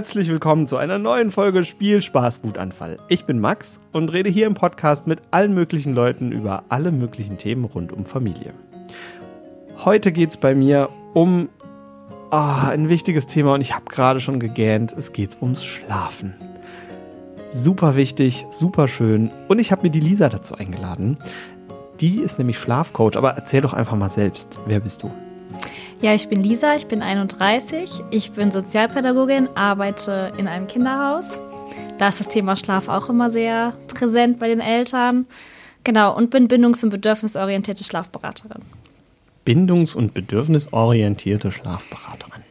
Herzlich willkommen zu einer neuen Folge Spielspaß Wutanfall. Ich bin Max und rede hier im Podcast mit allen möglichen Leuten über alle möglichen Themen rund um Familie. Heute geht es bei mir um oh, ein wichtiges Thema und ich habe gerade schon gegähnt. Es geht ums Schlafen. Super wichtig, super schön. Und ich habe mir die Lisa dazu eingeladen. Die ist nämlich Schlafcoach, aber erzähl doch einfach mal selbst. Wer bist du? Ja, ich bin Lisa, ich bin 31. Ich bin Sozialpädagogin, arbeite in einem Kinderhaus. Da ist das Thema Schlaf auch immer sehr präsent bei den Eltern. Genau, und bin bindungs- und bedürfnisorientierte Schlafberaterin. Bindungs- und bedürfnisorientierte Schlafberaterin.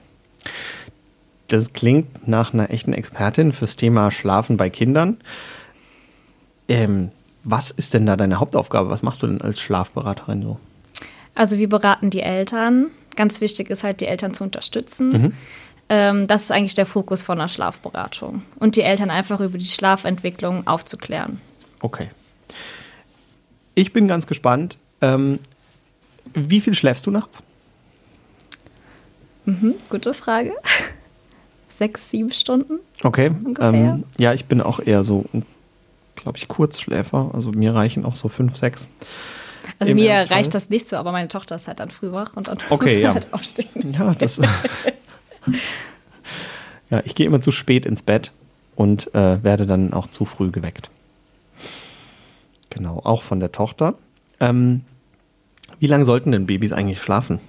Das klingt nach einer echten Expertin fürs Thema Schlafen bei Kindern. Ähm, was ist denn da deine Hauptaufgabe? Was machst du denn als Schlafberaterin so? Also wir beraten die Eltern Ganz wichtig ist halt, die Eltern zu unterstützen. Mhm. Ähm, das ist eigentlich der Fokus von einer Schlafberatung. Und die Eltern einfach über die Schlafentwicklung aufzuklären. Okay. Ich bin ganz gespannt. Ähm, wie viel schläfst du nachts? Mhm, gute Frage. Sechs, sieben Stunden. Okay. Ähm, ja, ich bin auch eher so, glaube ich, Kurzschläfer. Also mir reichen auch so fünf, sechs. Also mir Ernstfall? reicht das nicht so, aber meine Tochter ist halt dann früh wach und dann okay, muss ja. halt aufstehen. Ja, das. ja, ich gehe immer zu spät ins Bett und äh, werde dann auch zu früh geweckt. Genau, auch von der Tochter. Ähm, wie lange sollten denn Babys eigentlich schlafen?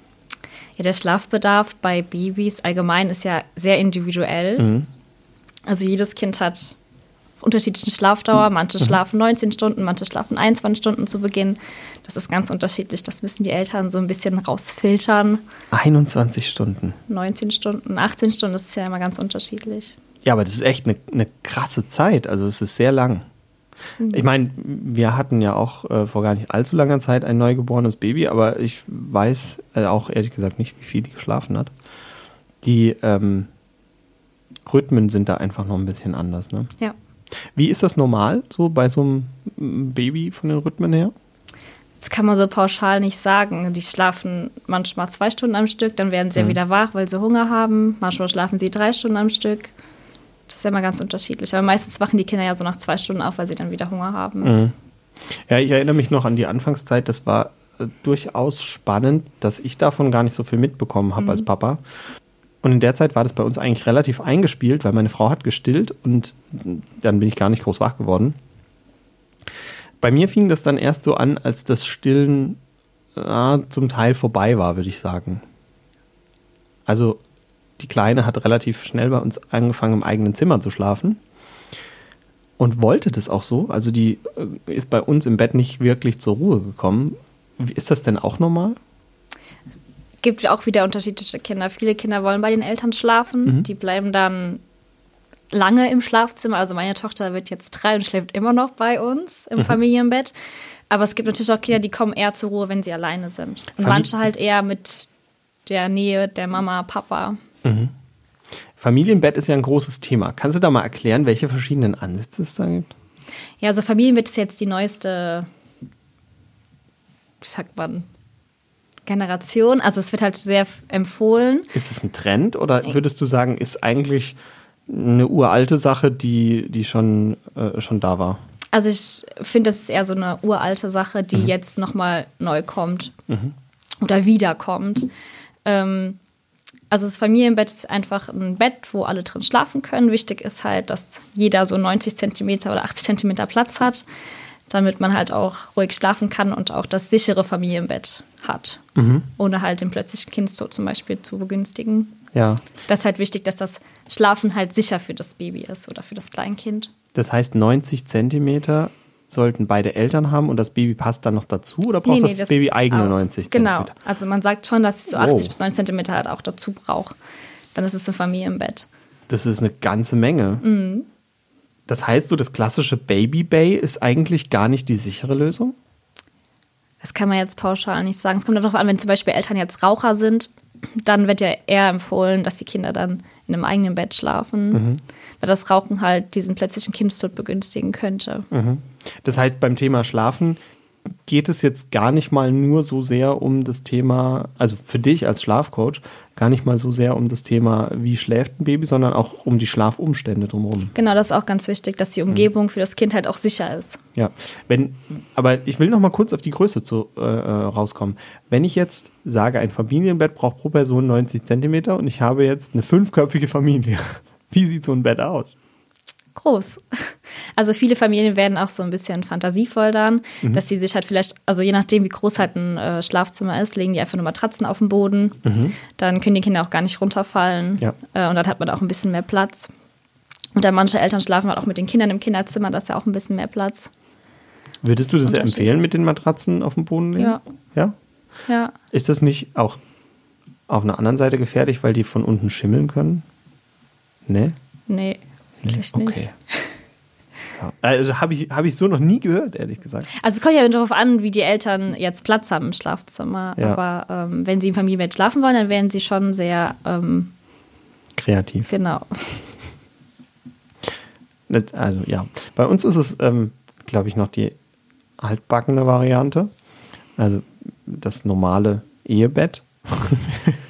Ja, der Schlafbedarf bei Babys allgemein ist ja sehr individuell. Mhm. Also jedes Kind hat unterschiedlichen Schlafdauer. Manche mhm. schlafen 19 Stunden, manche schlafen 21 Stunden zu Beginn. Das ist ganz unterschiedlich. Das müssen die Eltern so ein bisschen rausfiltern. 21 Stunden. 19 Stunden, 18 Stunden, das ist ja immer ganz unterschiedlich. Ja, aber das ist echt eine, eine krasse Zeit. Also es ist sehr lang. Mhm. Ich meine, wir hatten ja auch äh, vor gar nicht allzu langer Zeit ein neugeborenes Baby, aber ich weiß äh, auch ehrlich gesagt nicht, wie viel die geschlafen hat. Die ähm, Rhythmen sind da einfach noch ein bisschen anders, ne? Ja. Wie ist das normal, so bei so einem Baby von den Rhythmen her? Das kann man so pauschal nicht sagen. Die schlafen manchmal zwei Stunden am Stück, dann werden sie mhm. wieder wach, weil sie Hunger haben. Manchmal schlafen sie drei Stunden am Stück. Das ist ja immer ganz unterschiedlich. Aber meistens wachen die Kinder ja so nach zwei Stunden auf, weil sie dann wieder Hunger haben. Mhm. Ja, ich erinnere mich noch an die Anfangszeit. Das war äh, durchaus spannend, dass ich davon gar nicht so viel mitbekommen habe mhm. als Papa. Und in der Zeit war das bei uns eigentlich relativ eingespielt, weil meine Frau hat gestillt und dann bin ich gar nicht groß wach geworden. Bei mir fing das dann erst so an, als das Stillen äh, zum Teil vorbei war, würde ich sagen. Also die Kleine hat relativ schnell bei uns angefangen, im eigenen Zimmer zu schlafen und wollte das auch so. Also die äh, ist bei uns im Bett nicht wirklich zur Ruhe gekommen. Ist das denn auch normal? Gibt auch wieder unterschiedliche Kinder. Viele Kinder wollen bei den Eltern schlafen. Mhm. Die bleiben dann lange im Schlafzimmer. Also meine Tochter wird jetzt drei und schläft immer noch bei uns im mhm. Familienbett. Aber es gibt natürlich auch Kinder, die kommen eher zur Ruhe, wenn sie alleine sind. Und Famili manche halt eher mit der Nähe der Mama, Papa. Mhm. Familienbett ist ja ein großes Thema. Kannst du da mal erklären, welche verschiedenen Ansätze es da gibt? Ja, also Familienbett ist jetzt die neueste, wie sagt man, Generation. Also es wird halt sehr empfohlen. Ist es ein Trend oder würdest du sagen, ist eigentlich eine uralte Sache, die, die schon, äh, schon da war? Also ich finde, es ist eher so eine uralte Sache, die mhm. jetzt nochmal neu kommt mhm. oder wiederkommt. Ähm, also das Familienbett ist einfach ein Bett, wo alle drin schlafen können. Wichtig ist halt, dass jeder so 90 Zentimeter oder 80 Zentimeter Platz hat damit man halt auch ruhig schlafen kann und auch das sichere Familienbett hat, mhm. ohne halt den plötzlichen Kindstod zum Beispiel zu begünstigen. Ja. Das ist halt wichtig, dass das Schlafen halt sicher für das Baby ist oder für das Kleinkind. Das heißt, 90 Zentimeter sollten beide Eltern haben und das Baby passt dann noch dazu oder braucht nee, nee, das, das, Baby eigene auch. 90 Zentimeter? Genau, also man sagt schon, dass es so 80 wow. bis 90 Zentimeter halt auch dazu braucht. Dann ist es ein Familienbett. Das ist eine ganze Menge. Mhm. Das heißt, so das klassische Baby Bay ist eigentlich gar nicht die sichere Lösung? Das kann man jetzt pauschal nicht sagen. Es kommt darauf an, wenn zum Beispiel Eltern jetzt Raucher sind, dann wird ja eher empfohlen, dass die Kinder dann in einem eigenen Bett schlafen, mhm. weil das Rauchen halt diesen plötzlichen Kindstod begünstigen könnte. Mhm. Das heißt, beim Thema Schlafen geht es jetzt gar nicht mal nur so sehr um das Thema, also für dich als Schlafcoach, gar nicht mal so sehr um das Thema, wie schläft ein Baby, sondern auch um die Schlafumstände drumherum. Genau, das ist auch ganz wichtig, dass die Umgebung für das Kind halt auch sicher ist. Ja, wenn, aber ich will noch mal kurz auf die Größe zu, äh, äh rauskommen. Wenn ich jetzt sage, ein Familienbett braucht pro Person 90 Zentimeter und ich habe jetzt eine fünfköpfige Familie, wie sieht so ein Bett aus? Groß. Also viele Familien werden auch so ein bisschen fantasievoll dann, mhm. dass sie sich halt vielleicht, also je nachdem, wie groß halt ein äh, Schlafzimmer ist, legen die einfach nur Matratzen auf den Boden. Mhm. Dann können die Kinder auch gar nicht runterfallen. Ja. Äh, und dann hat man auch ein bisschen mehr Platz. Und dann manche Eltern schlafen halt auch mit den Kindern im Kinderzimmer, da ist ja auch ein bisschen mehr Platz. Würdest du das, das empfehlen, mit den Matratzen auf dem Boden legen? Ja. Ja? Ja. Ist das nicht auch auf einer anderen Seite gefährlich, weil die von unten schimmeln können? Nee? Nee. Eigentlich nicht. Okay. Ja. Also habe ich, hab ich so noch nie gehört, ehrlich gesagt. Also es kommt ja darauf an, wie die Eltern jetzt Platz haben im Schlafzimmer. Ja. Aber ähm, wenn sie im Familienbett schlafen wollen, dann werden sie schon sehr ähm, kreativ. Genau. also ja, bei uns ist es, ähm, glaube ich, noch die altbackene Variante. Also das normale Ehebett.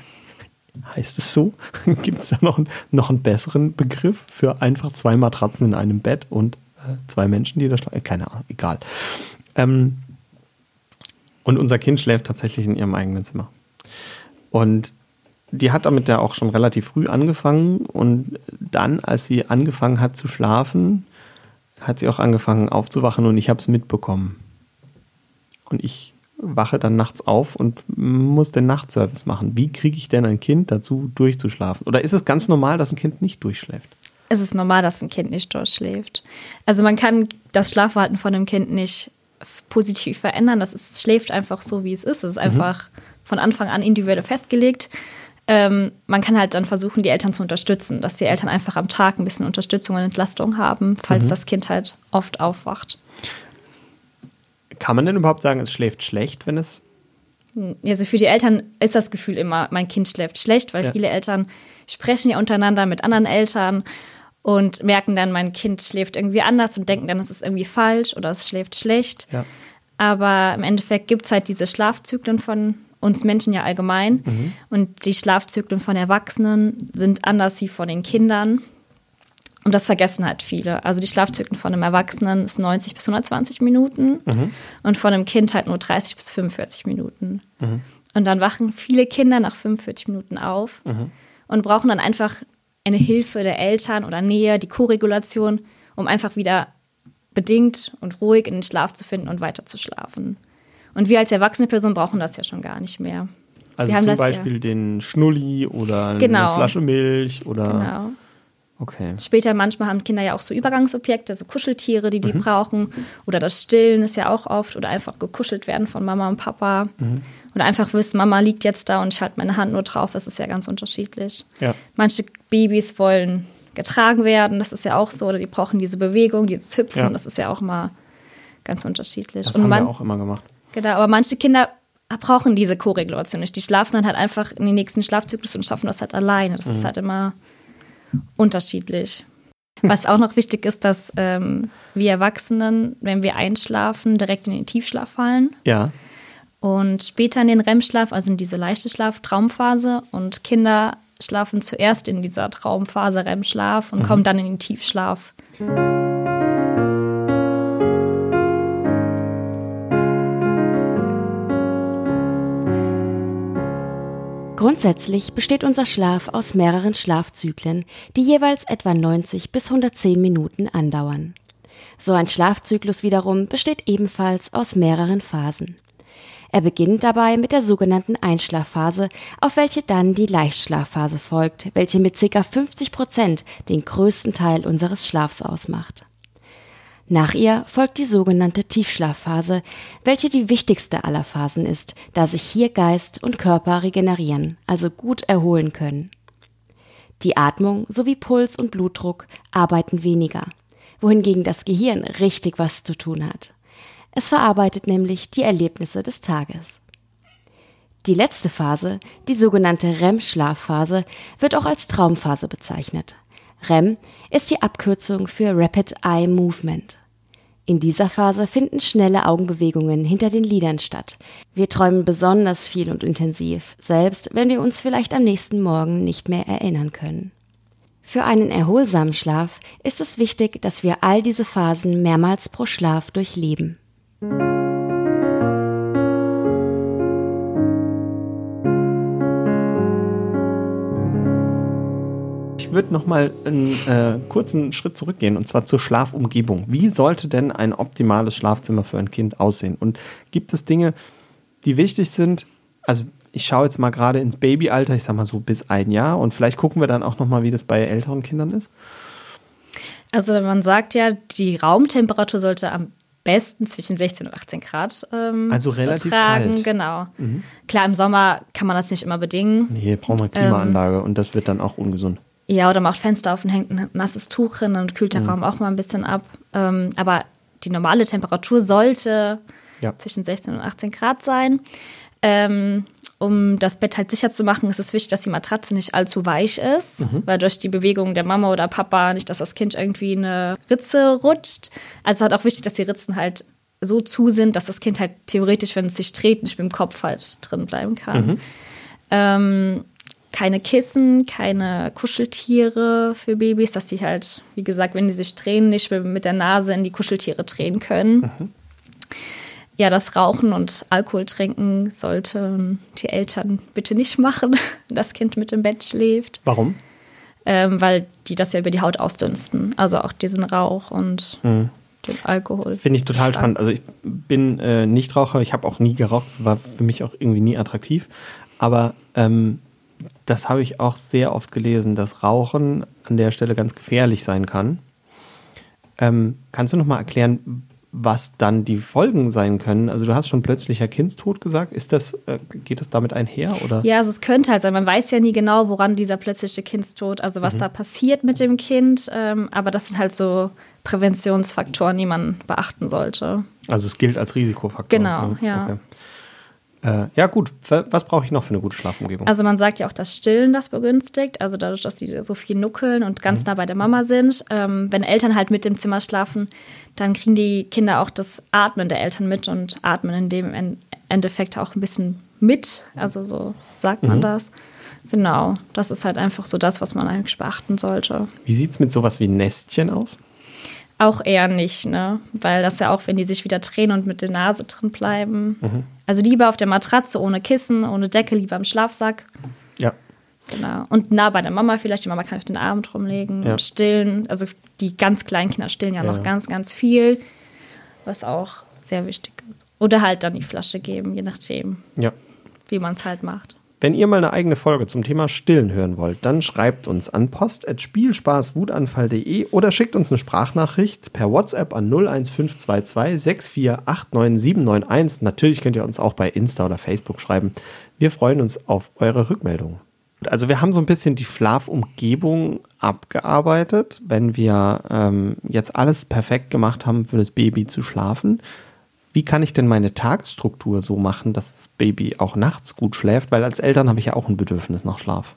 heißt es so? Gibt es da noch, noch einen besseren Begriff für einfach zwei Matratzen in einem Bett und äh, zwei Menschen, die da schlafen? Äh, keine Ahnung, egal. Ähm, und unser Kind schläft tatsächlich in ihrem eigenen Zimmer. Und die hat damit ja auch schon relativ früh angefangen und dann, als sie angefangen hat zu schlafen, hat sie auch angefangen aufzuwachen und ich habe es mitbekommen. Und ich wache dann nachts auf und muss den Nachtservice machen. Wie kriege ich denn ein Kind dazu, durchzuschlafen? Oder ist es ganz normal, dass ein Kind nicht durchschläft? Es ist normal, dass ein Kind nicht durchschläft. Also man kann das Schlafverhalten von einem Kind nicht positiv verändern. Das ist, schläft einfach so, wie es ist. Es ist mhm. einfach von Anfang an individuell festgelegt. Ähm, man kann halt dann versuchen, die Eltern zu unterstützen, dass die Eltern einfach am Tag ein bisschen Unterstützung und Entlastung haben, falls mhm. das Kind halt oft aufwacht. Kann man denn überhaupt sagen, es schläft schlecht, wenn es. Also für die Eltern ist das Gefühl immer, mein Kind schläft schlecht, weil ja. viele Eltern sprechen ja untereinander mit anderen Eltern und merken dann, mein Kind schläft irgendwie anders und denken dann, es ist irgendwie falsch oder es schläft schlecht. Ja. Aber im Endeffekt gibt es halt diese Schlafzyklen von uns Menschen ja allgemein. Mhm. Und die Schlafzyklen von Erwachsenen sind anders wie von den Kindern. Und das vergessen halt viele. Also die Schlafzyklen von einem Erwachsenen ist 90 bis 120 Minuten mhm. und von einem Kind halt nur 30 bis 45 Minuten. Mhm. Und dann wachen viele Kinder nach 45 Minuten auf mhm. und brauchen dann einfach eine Hilfe der Eltern oder Nähe, die Koregulation, um einfach wieder bedingt und ruhig in den Schlaf zu finden und weiter zu schlafen. Und wir als erwachsene Person brauchen das ja schon gar nicht mehr. Also zum Beispiel ja. den Schnulli oder genau. eine Flasche Milch oder. Genau. Okay. Später manchmal haben Kinder ja auch so Übergangsobjekte, so Kuscheltiere, die die mhm. brauchen. Oder das Stillen ist ja auch oft. Oder einfach gekuschelt werden von Mama und Papa. Mhm. Oder einfach wissen, Mama liegt jetzt da und ich halte meine Hand nur drauf. Das ist ja ganz unterschiedlich. Ja. Manche Babys wollen getragen werden. Das ist ja auch so. Oder die brauchen diese Bewegung, dieses Hüpfen. Ja. Das ist ja auch mal ganz unterschiedlich. Das und haben man, wir auch immer gemacht. Genau, aber manche Kinder brauchen diese Koregulation nicht. Die schlafen dann halt einfach in den nächsten Schlafzyklus und schaffen das halt alleine. Das mhm. ist halt immer unterschiedlich. Was auch noch wichtig ist, dass ähm, wir Erwachsenen, wenn wir einschlafen, direkt in den Tiefschlaf fallen. Ja. Und später in den REM-Schlaf, also in diese leichte Schlaf-Traumphase. Und Kinder schlafen zuerst in dieser Traumphase REM-Schlaf und mhm. kommen dann in den Tiefschlaf. Grundsätzlich besteht unser Schlaf aus mehreren Schlafzyklen, die jeweils etwa 90 bis 110 Minuten andauern. So ein Schlafzyklus wiederum besteht ebenfalls aus mehreren Phasen. Er beginnt dabei mit der sogenannten Einschlafphase, auf welche dann die Leichtschlafphase folgt, welche mit ca. 50 Prozent den größten Teil unseres Schlafs ausmacht. Nach ihr folgt die sogenannte Tiefschlafphase, welche die wichtigste aller Phasen ist, da sich hier Geist und Körper regenerieren, also gut erholen können. Die Atmung sowie Puls und Blutdruck arbeiten weniger, wohingegen das Gehirn richtig was zu tun hat. Es verarbeitet nämlich die Erlebnisse des Tages. Die letzte Phase, die sogenannte REM-Schlafphase, wird auch als Traumphase bezeichnet. REM ist die Abkürzung für Rapid Eye Movement. In dieser Phase finden schnelle Augenbewegungen hinter den Lidern statt. Wir träumen besonders viel und intensiv, selbst wenn wir uns vielleicht am nächsten Morgen nicht mehr erinnern können. Für einen erholsamen Schlaf ist es wichtig, dass wir all diese Phasen mehrmals pro Schlaf durchleben. Ich würde noch mal einen äh, kurzen Schritt zurückgehen und zwar zur Schlafumgebung. Wie sollte denn ein optimales Schlafzimmer für ein Kind aussehen? Und gibt es Dinge, die wichtig sind? Also ich schaue jetzt mal gerade ins Babyalter, ich sag mal so bis ein Jahr und vielleicht gucken wir dann auch noch mal, wie das bei älteren Kindern ist. Also man sagt ja, die Raumtemperatur sollte am besten zwischen 16 und 18 Grad ähm, also relativ betragen. kalt. Genau. Mhm. Klar, im Sommer kann man das nicht immer bedingen. Nee, braucht man Klimaanlage ähm, und das wird dann auch ungesund. Ja, oder macht Fenster auf und hängt ein nasses Tuch hin und kühlt der mhm. Raum auch mal ein bisschen ab. Ähm, aber die normale Temperatur sollte ja. zwischen 16 und 18 Grad sein. Ähm, um das Bett halt sicher zu machen, ist es wichtig, dass die Matratze nicht allzu weich ist, mhm. weil durch die Bewegung der Mama oder Papa nicht, dass das Kind irgendwie in eine Ritze rutscht. Also es ist halt auch wichtig, dass die Ritzen halt so zu sind, dass das Kind halt theoretisch, wenn es sich dreht, nicht mit dem Kopf halt drin bleiben kann. Mhm. Ähm, keine Kissen, keine Kuscheltiere für Babys, dass die halt, wie gesagt, wenn die sich drehen, nicht mit der Nase in die Kuscheltiere drehen können. Mhm ja, das Rauchen und Alkohol trinken sollten die Eltern bitte nicht machen, wenn das Kind mit im Bett schläft. Warum? Ähm, weil die das ja über die Haut ausdünsten. Also auch diesen Rauch und mhm. den Alkohol. Finde ich total spannend. Also ich bin äh, Nichtraucher, ich habe auch nie geraucht, das war für mich auch irgendwie nie attraktiv. Aber ähm, das habe ich auch sehr oft gelesen, dass Rauchen an der Stelle ganz gefährlich sein kann. Ähm, kannst du noch mal erklären, was dann die Folgen sein können. Also du hast schon plötzlicher Kindstod gesagt. Ist das, äh, geht das damit einher? Oder? Ja, also es könnte halt sein. Man weiß ja nie genau, woran dieser plötzliche Kindstod, also was mhm. da passiert mit dem Kind. Ähm, aber das sind halt so Präventionsfaktoren, die man beachten sollte. Also es gilt als Risikofaktor. Genau, mhm. ja. Okay. Äh, ja, gut. Was brauche ich noch für eine gute Schlafumgebung? Also, man sagt ja auch, dass Stillen das begünstigt. Also, dadurch, dass die so viel nuckeln und ganz mhm. nah bei der Mama sind. Ähm, wenn Eltern halt mit im Zimmer schlafen, dann kriegen die Kinder auch das Atmen der Eltern mit und atmen in dem Endeffekt auch ein bisschen mit. Also, so sagt man mhm. das. Genau. Das ist halt einfach so das, was man eigentlich beachten sollte. Wie sieht es mit sowas wie Nestchen aus? Auch eher nicht, ne? Weil das ja auch, wenn die sich wieder drehen und mit der Nase drin bleiben. Mhm. Also lieber auf der Matratze, ohne Kissen, ohne Decke, lieber im Schlafsack. Ja. Genau. Und nah bei der Mama vielleicht. Die Mama kann auf den Arm drum legen ja. und stillen. Also die ganz kleinen Kinder stillen ja, ja noch ganz, ganz viel, was auch sehr wichtig ist. Oder halt dann die Flasche geben, je nachdem, ja. wie man es halt macht. Wenn ihr mal eine eigene Folge zum Thema Stillen hören wollt, dann schreibt uns an post.spielspaßwutanfall.de oder schickt uns eine Sprachnachricht per WhatsApp an 01522 6489791. Natürlich könnt ihr uns auch bei Insta oder Facebook schreiben. Wir freuen uns auf eure Rückmeldungen. Also wir haben so ein bisschen die Schlafumgebung abgearbeitet, wenn wir ähm, jetzt alles perfekt gemacht haben für das Baby zu schlafen wie kann ich denn meine Tagesstruktur so machen, dass das Baby auch nachts gut schläft? Weil als Eltern habe ich ja auch ein Bedürfnis nach Schlaf.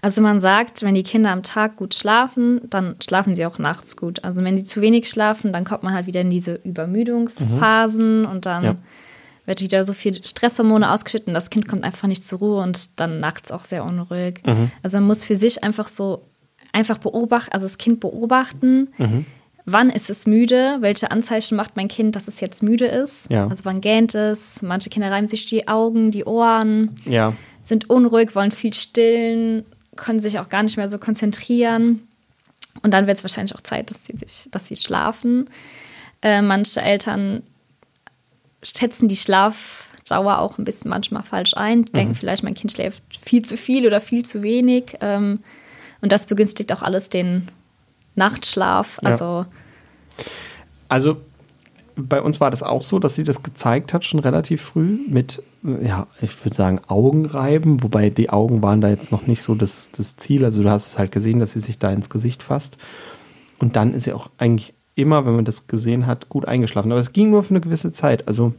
Also man sagt, wenn die Kinder am Tag gut schlafen, dann schlafen sie auch nachts gut. Also wenn sie zu wenig schlafen, dann kommt man halt wieder in diese Übermüdungsphasen mhm. und dann ja. wird wieder so viel Stresshormone ausgeschüttet und das Kind kommt einfach nicht zur Ruhe und dann nachts auch sehr unruhig. Mhm. Also man muss für sich einfach so einfach beobachten, also das Kind beobachten. Mhm wann ist es müde, welche Anzeichen macht mein Kind, dass es jetzt müde ist. Ja. Also wann gähnt es, manche Kinder reiben sich die Augen, die Ohren, ja. sind unruhig, wollen viel stillen, können sich auch gar nicht mehr so konzentrieren. Und dann wird es wahrscheinlich auch Zeit, dass sie, sich, dass sie schlafen. Äh, manche Eltern schätzen die Schlafdauer auch ein bisschen manchmal falsch ein, denken mhm. vielleicht, mein Kind schläft viel zu viel oder viel zu wenig. Ähm, und das begünstigt auch alles den Nachtschlaf. Also, ja. also bei uns war das auch so, dass sie das gezeigt hat, schon relativ früh mit, ja, ich würde sagen, Augenreiben, wobei die Augen waren da jetzt noch nicht so das, das Ziel. Also du hast es halt gesehen, dass sie sich da ins Gesicht fasst. Und dann ist sie auch eigentlich immer, wenn man das gesehen hat, gut eingeschlafen. Aber es ging nur für eine gewisse Zeit. Also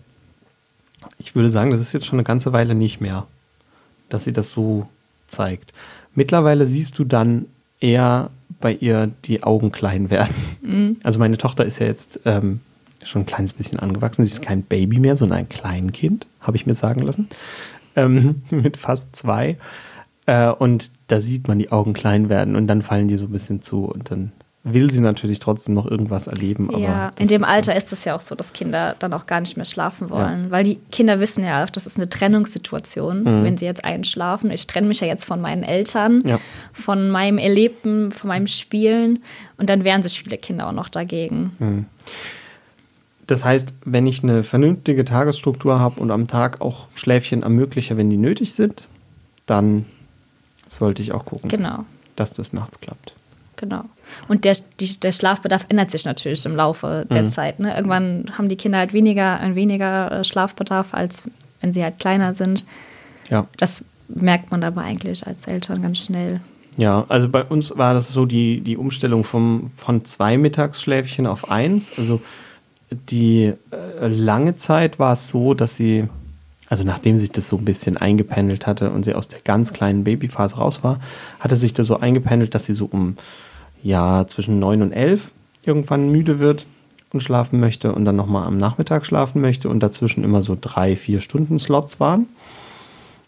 ich würde sagen, das ist jetzt schon eine ganze Weile nicht mehr, dass sie das so zeigt. Mittlerweile siehst du dann eher bei ihr die Augen klein werden. Mhm. Also meine Tochter ist ja jetzt ähm, schon ein kleines bisschen angewachsen. Sie ist kein Baby mehr, sondern ein Kleinkind, habe ich mir sagen lassen. Ähm, mit fast zwei. Äh, und da sieht man die Augen klein werden und dann fallen die so ein bisschen zu und dann will sie natürlich trotzdem noch irgendwas erleben. ja, in dem Alter so. ist es ja auch so, dass Kinder dann auch gar nicht mehr schlafen wollen, ja. weil die Kinder wissen ja, das ist eine Trennungssituation, mhm. wenn sie jetzt einschlafen. Ich trenne mich ja jetzt von meinen Eltern, ja. von meinem Erlebten, von meinem Spielen und dann wehren sich viele Kinder auch noch dagegen. Mhm. Das heißt, wenn ich eine vernünftige Tagesstruktur habe und am Tag auch Schläfchen ermögliche, wenn die nötig sind, dann sollte ich auch gucken, genau. dass das nachts klappt. Genau. Und der, die, der Schlafbedarf ändert sich natürlich im Laufe der mhm. Zeit. Ne? Irgendwann haben die Kinder halt weniger, ein weniger äh, Schlafbedarf, als wenn sie halt kleiner sind. Ja. Das merkt man aber eigentlich als Eltern ganz schnell. Ja, also bei uns war das so die, die Umstellung vom, von zwei Mittagsschläfchen auf eins. Also die äh, lange Zeit war es so, dass sie also nachdem sich das so ein bisschen eingependelt hatte und sie aus der ganz kleinen Babyphase raus war, hatte sich das so eingependelt, dass sie so um ja zwischen neun und elf irgendwann müde wird und schlafen möchte und dann nochmal am Nachmittag schlafen möchte und dazwischen immer so drei, vier Stunden Slots waren.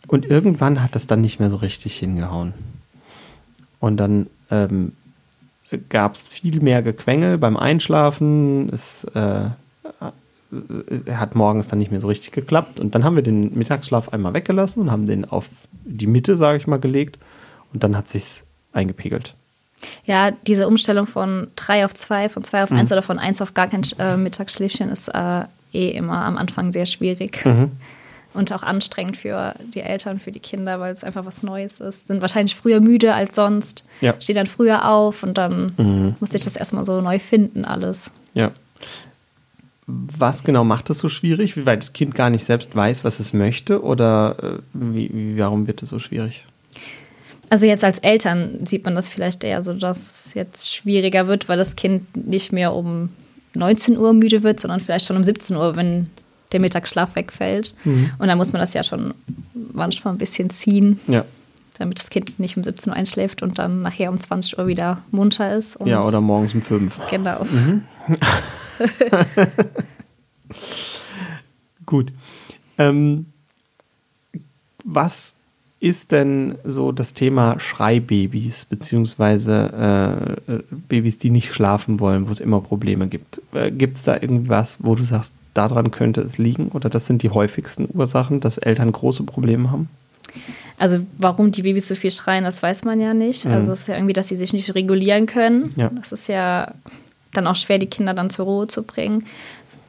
Und irgendwann hat das dann nicht mehr so richtig hingehauen. Und dann ähm, gab es viel mehr Gequengel beim Einschlafen. Es äh, äh, hat morgens dann nicht mehr so richtig geklappt. Und dann haben wir den Mittagsschlaf einmal weggelassen und haben den auf die Mitte, sage ich mal, gelegt. Und dann hat sich's eingepegelt. Ja, diese Umstellung von drei auf zwei, von zwei auf mhm. eins oder von eins auf gar kein äh, Mittagsschläfchen ist äh, eh immer am Anfang sehr schwierig. Mhm. Und auch anstrengend für die Eltern, für die Kinder, weil es einfach was Neues ist. Sind wahrscheinlich früher müde als sonst. Ja. Stehen dann früher auf und dann mhm. musste ich das erstmal so neu finden, alles. Ja. Was genau macht das so schwierig? Weil das Kind gar nicht selbst weiß, was es möchte? Oder äh, wie, wie, warum wird es so schwierig? Also jetzt als Eltern sieht man das vielleicht eher so, dass es jetzt schwieriger wird, weil das Kind nicht mehr um 19 Uhr müde wird, sondern vielleicht schon um 17 Uhr, wenn der Mittagsschlaf wegfällt. Mhm. Und dann muss man das ja schon manchmal ein bisschen ziehen. Ja. Damit das Kind nicht um 17 Uhr einschläft und dann nachher um 20 Uhr wieder munter ist. ja, oder morgens um 5. Genau. Mhm. Gut. Ähm, was ist denn so das Thema Schreibabys, beziehungsweise äh, Babys, die nicht schlafen wollen, wo es immer Probleme gibt? Äh, gibt es da irgendwas, wo du sagst, daran könnte es liegen? Oder das sind die häufigsten Ursachen, dass Eltern große Probleme haben? Also warum die Babys so viel schreien, das weiß man ja nicht. Mhm. Also es ist ja irgendwie, dass sie sich nicht regulieren können. Ja. Das ist ja dann auch schwer, die Kinder dann zur Ruhe zu bringen.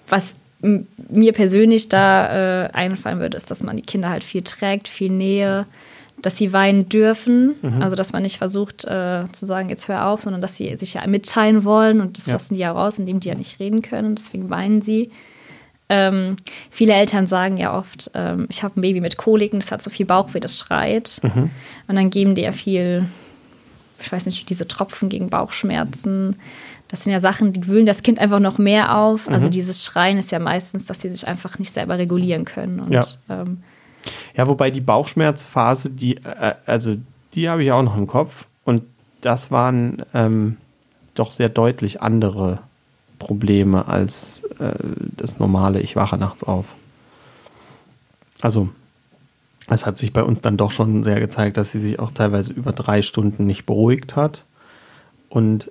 Was mir persönlich da äh, einfallen würde, ist, dass man die Kinder halt viel trägt, viel Nähe, dass sie weinen dürfen. Mhm. Also, dass man nicht versucht äh, zu sagen, jetzt hör auf, sondern dass sie sich ja mitteilen wollen und das ja. lassen die ja raus, indem die ja nicht reden können. Deswegen weinen sie. Ähm, viele Eltern sagen ja oft, ähm, ich habe ein Baby mit Koliken, das hat so viel Bauchweh, das schreit. Mhm. Und dann geben die ja viel, ich weiß nicht, diese Tropfen gegen Bauchschmerzen. Das sind ja Sachen, die wühlen das Kind einfach noch mehr auf. Also mhm. Dieses Schreien ist ja meistens, dass sie sich einfach nicht selber regulieren können. Und, ja. Ähm, ja, wobei die Bauchschmerzphase, die, äh, also die habe ich auch noch im Kopf. Und das waren ähm, doch sehr deutlich andere Probleme als äh, das normale, ich wache nachts auf. Also, es hat sich bei uns dann doch schon sehr gezeigt, dass sie sich auch teilweise über drei Stunden nicht beruhigt hat. Und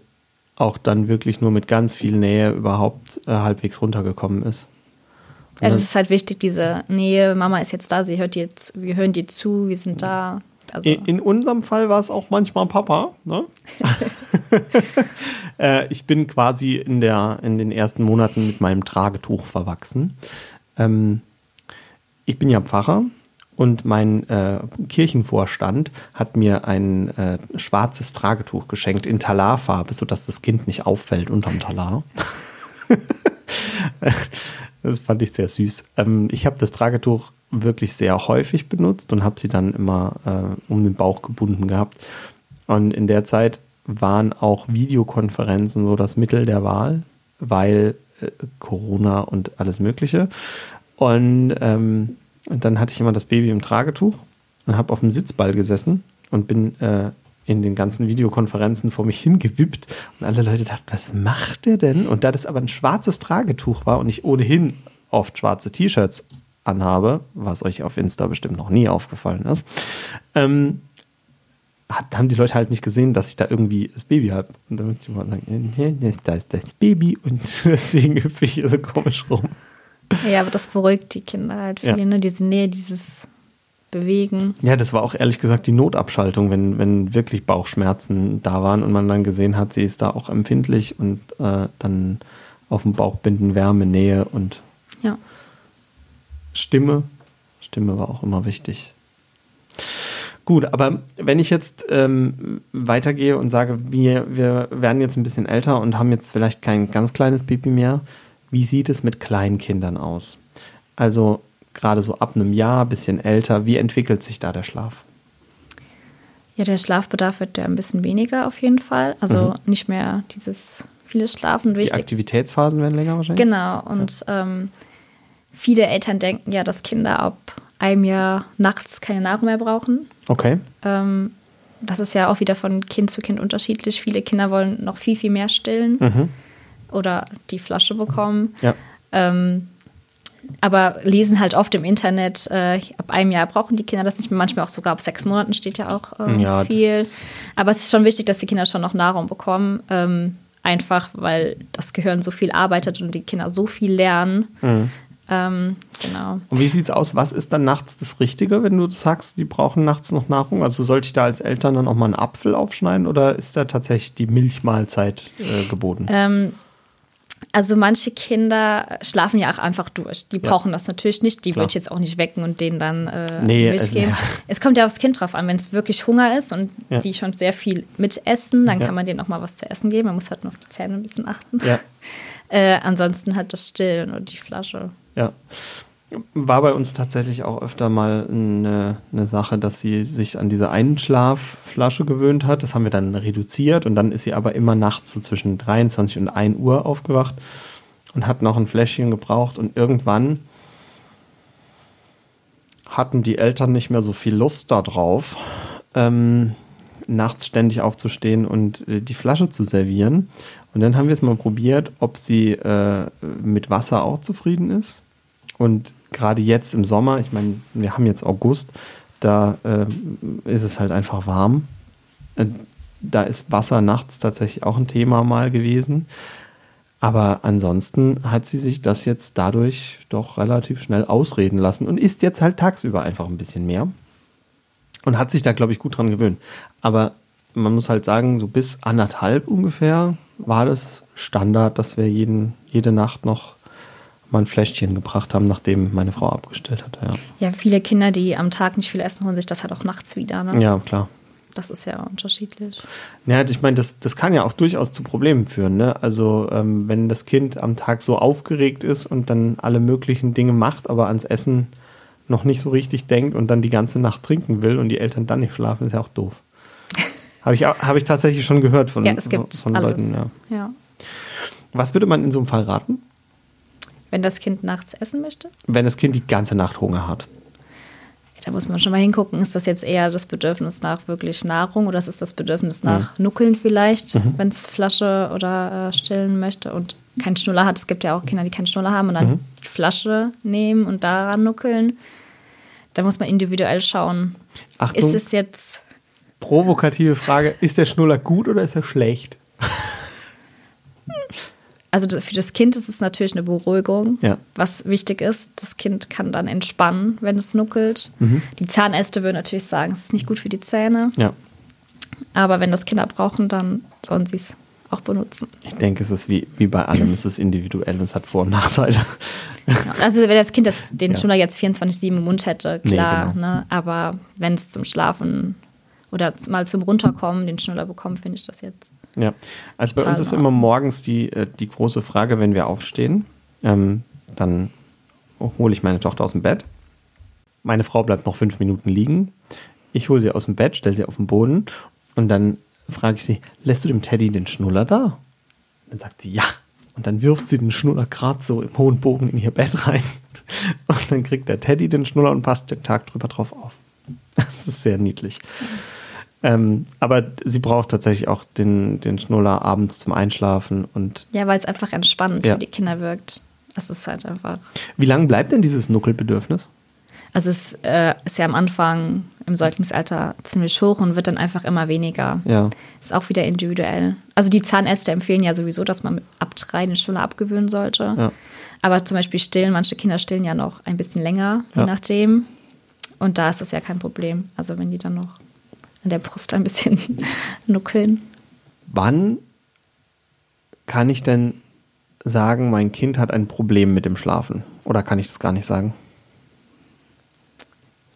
auch dann wirklich nur mit ganz viel Nähe überhaupt äh, halbwegs runtergekommen ist. Ja, das ist halt wichtig, diese Nähe. Mama ist jetzt da, sie hört dir zu, wir hören dir zu, wir sind da. Also. In, in, unserem Fall war es auch manchmal Papa. Ne? äh, ich bin quasi in, der, in den ersten Monaten mit meinem Tragetuch verwachsen. Ähm, ich bin ja Pfarrer und mein äh, Kirchenvorstand hat mir ein äh, schwarzes Tragetuch geschenkt in Talarfarbe, sodass das Kind nicht auffällt unterm Talar. das fand ich sehr süß. Ähm, ich habe das Tragetuch wirklich sehr häufig benutzt und habe sie dann immer äh, um den Bauch gebunden gehabt. Und in der Zeit waren auch Videokonferenzen so das Mittel der Wahl, weil äh, Corona und alles Mögliche. Und ähm, und dann hatte ich immer das Baby im Tragetuch und habe auf dem Sitzball gesessen und bin äh, in den ganzen Videokonferenzen vor mich hingewippt und alle Leute dachten, was macht der denn? Und da das aber ein schwarzes Tragetuch war und ich ohnehin oft schwarze T-Shirts anhabe, was euch auf Insta bestimmt noch nie aufgefallen ist, ähm, hat, haben die Leute halt nicht gesehen, dass ich da irgendwie das Baby habe. Und dann würde ich mal sagen, da ist das Baby und deswegen hüpfe ich hier so komisch rum. Ja, aber das beruhigt die Kinder halt viel, ja. ne? Diese Nähe, dieses bewegen. Ja, das war auch ehrlich gesagt die Notabschaltung, wenn, wenn wirklich Bauchschmerzen da waren und man dann gesehen hat, sie ist da auch empfindlich und äh, dann auf dem Bauch binden Wärme, Nähe und ja. Stimme. Stimme war auch immer wichtig. Gut, aber wenn ich jetzt ähm, weitergehe und sage, wir, wir werden jetzt ein bisschen älter und haben jetzt vielleicht kein ganz kleines Baby mehr, wie sieht es mit Kleinkindern aus? Also gerade so ab einem Jahr, bisschen älter, wie entwickelt sich da der Schlaf? Ja, der Schlafbedarf wird ja ein bisschen weniger auf jeden Fall. Also mhm. nicht mehr dieses viele Schlafen. Wichtig. Die Aktivitätsphasen werden länger wahrscheinlich? Genau. Und ja. ähm, viele Eltern denken ja, dass Kinder ab einem Jahr nachts keine Nahrung mehr brauchen. Okay. Ähm, das ist ja auch wieder von Kind zu Kind unterschiedlich. Viele Kinder wollen noch viel, viel mehr stillen mhm. Oder die Flasche bekommen. Ja. Ähm, aber lesen halt oft im Internet, äh, ab einem Jahr brauchen die Kinder das nicht mehr. Manchmal auch sogar ab sechs Monaten steht ja auch ähm, ja, viel. Aber es ist schon wichtig, dass die Kinder schon noch Nahrung bekommen. Ähm, einfach, weil das Gehirn so viel arbeitet und die Kinder so viel lernen. Mhm. Ähm, genau. Und wie sieht es aus? Was ist dann nachts das Richtige, wenn du sagst, die brauchen nachts noch Nahrung? Also sollte ich da als Eltern dann auch mal einen Apfel aufschneiden oder ist da tatsächlich die Milchmahlzeit äh, geboten? Ähm, also manche Kinder schlafen ja auch einfach durch. Die brauchen ja. das natürlich nicht. Die würde ich jetzt auch nicht wecken und denen dann äh, nee, Milch geben. Ja. Es kommt ja aufs Kind drauf an. Wenn es wirklich Hunger ist und ja. die schon sehr viel mitessen, dann kann man denen auch mal was zu essen geben. Man muss halt nur auf die Zähne ein bisschen achten. Äh, ansonsten halt das Stillen und die Flasche. Ja. War bei uns tatsächlich auch öfter mal eine, eine, Sache, dass sie sich an diese Einschlafflasche gewöhnt hat. Das haben wir dann reduziert und dann ist sie aber immer nachts so zwischen 23 und 1 Uhr aufgewacht und hat noch ein Fläschchen gebraucht und irgendwann hatten die Eltern nicht mehr so viel Lust darauf, ähm, nachts ständig aufzustehen und äh, die Flasche zu servieren. Und dann haben wir es mal probiert, ob sie äh, mit Wasser auch zufrieden ist. Und gerade jetzt im Sommer, ich meine, wir haben jetzt August, da äh, ist es halt einfach warm. Äh, da ist Wasser nachts tatsächlich auch ein Thema mal gewesen. Aber ansonsten hat sie sich das jetzt dadurch doch relativ schnell ausreden lassen und isst jetzt halt tagsüber einfach ein bisschen mehr. Und hat sich da, glaube ich, gut dran gewöhnt. Aber man muss halt sagen, so bis anderthalb ungefähr war das Standard, dass wir jeden, jede Nacht noch mal ein Fläschchen gebracht haben, nachdem meine Frau abgestellt hat. Ja. ja, viele Kinder, die am Tag nicht viel essen, holen sich das halt auch nachts wieder. Ne? Ja, klar. Das ist ja unterschiedlich. Ja, ich meine, das, das kann ja auch durchaus zu Problemen führen. Ne? Also, ähm, wenn das Kind am Tag so aufgeregt ist und dann alle möglichen Dinge macht, aber ans Essen noch nicht so richtig denkt und dann die ganze Nacht trinken will und die Eltern dann nicht schlafen, ist ja auch doof. Habe ich, hab ich tatsächlich schon gehört von, ja, es gibt von Leuten. Ja. ja. Was würde man in so einem Fall raten? Wenn das Kind nachts essen möchte? Wenn das Kind die ganze Nacht Hunger hat. Da muss man schon mal hingucken, ist das jetzt eher das Bedürfnis nach wirklich Nahrung oder ist es das Bedürfnis nach mhm. Nuckeln vielleicht, mhm. wenn es Flasche oder äh, stillen möchte und keinen Schnuller hat. Es gibt ja auch Kinder, die keinen Schnuller haben und dann mhm. die Flasche nehmen und daran nuckeln. Da muss man individuell schauen. Achtung, ist es jetzt. Provokative Frage: Ist der Schnuller gut oder ist er schlecht? Also für das Kind ist es natürlich eine Beruhigung, ja. was wichtig ist. Das Kind kann dann entspannen, wenn es nuckelt. Mhm. Die Zahnärzte würden natürlich sagen, es ist nicht gut für die Zähne. Ja. Aber wenn das Kinder brauchen, dann sollen sie es auch benutzen. Ich denke, es ist wie, wie bei allem, es ist individuell und es hat Vor- und Nachteile. Also wenn das Kind das, den ja. Schnuller jetzt 24-7 im Mund hätte, klar. Nee, genau. ne? Aber wenn es zum Schlafen oder mal zum Runterkommen den Schnuller bekommt, finde ich das jetzt ja, also bei uns ist immer morgens die, äh, die große Frage, wenn wir aufstehen, ähm, dann hole ich meine Tochter aus dem Bett. Meine Frau bleibt noch fünf Minuten liegen. Ich hole sie aus dem Bett, stelle sie auf den Boden und dann frage ich sie, lässt du dem Teddy den Schnuller da? Dann sagt sie ja. Und dann wirft sie den Schnuller gerade so im hohen Bogen in ihr Bett rein. Und dann kriegt der Teddy den Schnuller und passt den Tag drüber drauf auf. Das ist sehr niedlich. Ähm, aber sie braucht tatsächlich auch den, den Schnuller abends zum Einschlafen und. Ja, weil es einfach entspannend ja. für die Kinder wirkt. Das ist halt einfach. Wie lange bleibt denn dieses Nuckelbedürfnis? Also es äh, ist ja am Anfang im Säuglingsalter ziemlich hoch und wird dann einfach immer weniger. Ja. Ist auch wieder individuell. Also die Zahnärzte empfehlen ja sowieso, dass man ab drei eine Stunde abgewöhnen sollte. Ja. Aber zum Beispiel stillen, manche Kinder stillen ja noch ein bisschen länger, je ja. nachdem. Und da ist das ja kein Problem. Also wenn die dann noch an der Brust ein bisschen nuckeln. Wann kann ich denn sagen, mein Kind hat ein Problem mit dem Schlafen? Oder kann ich das gar nicht sagen?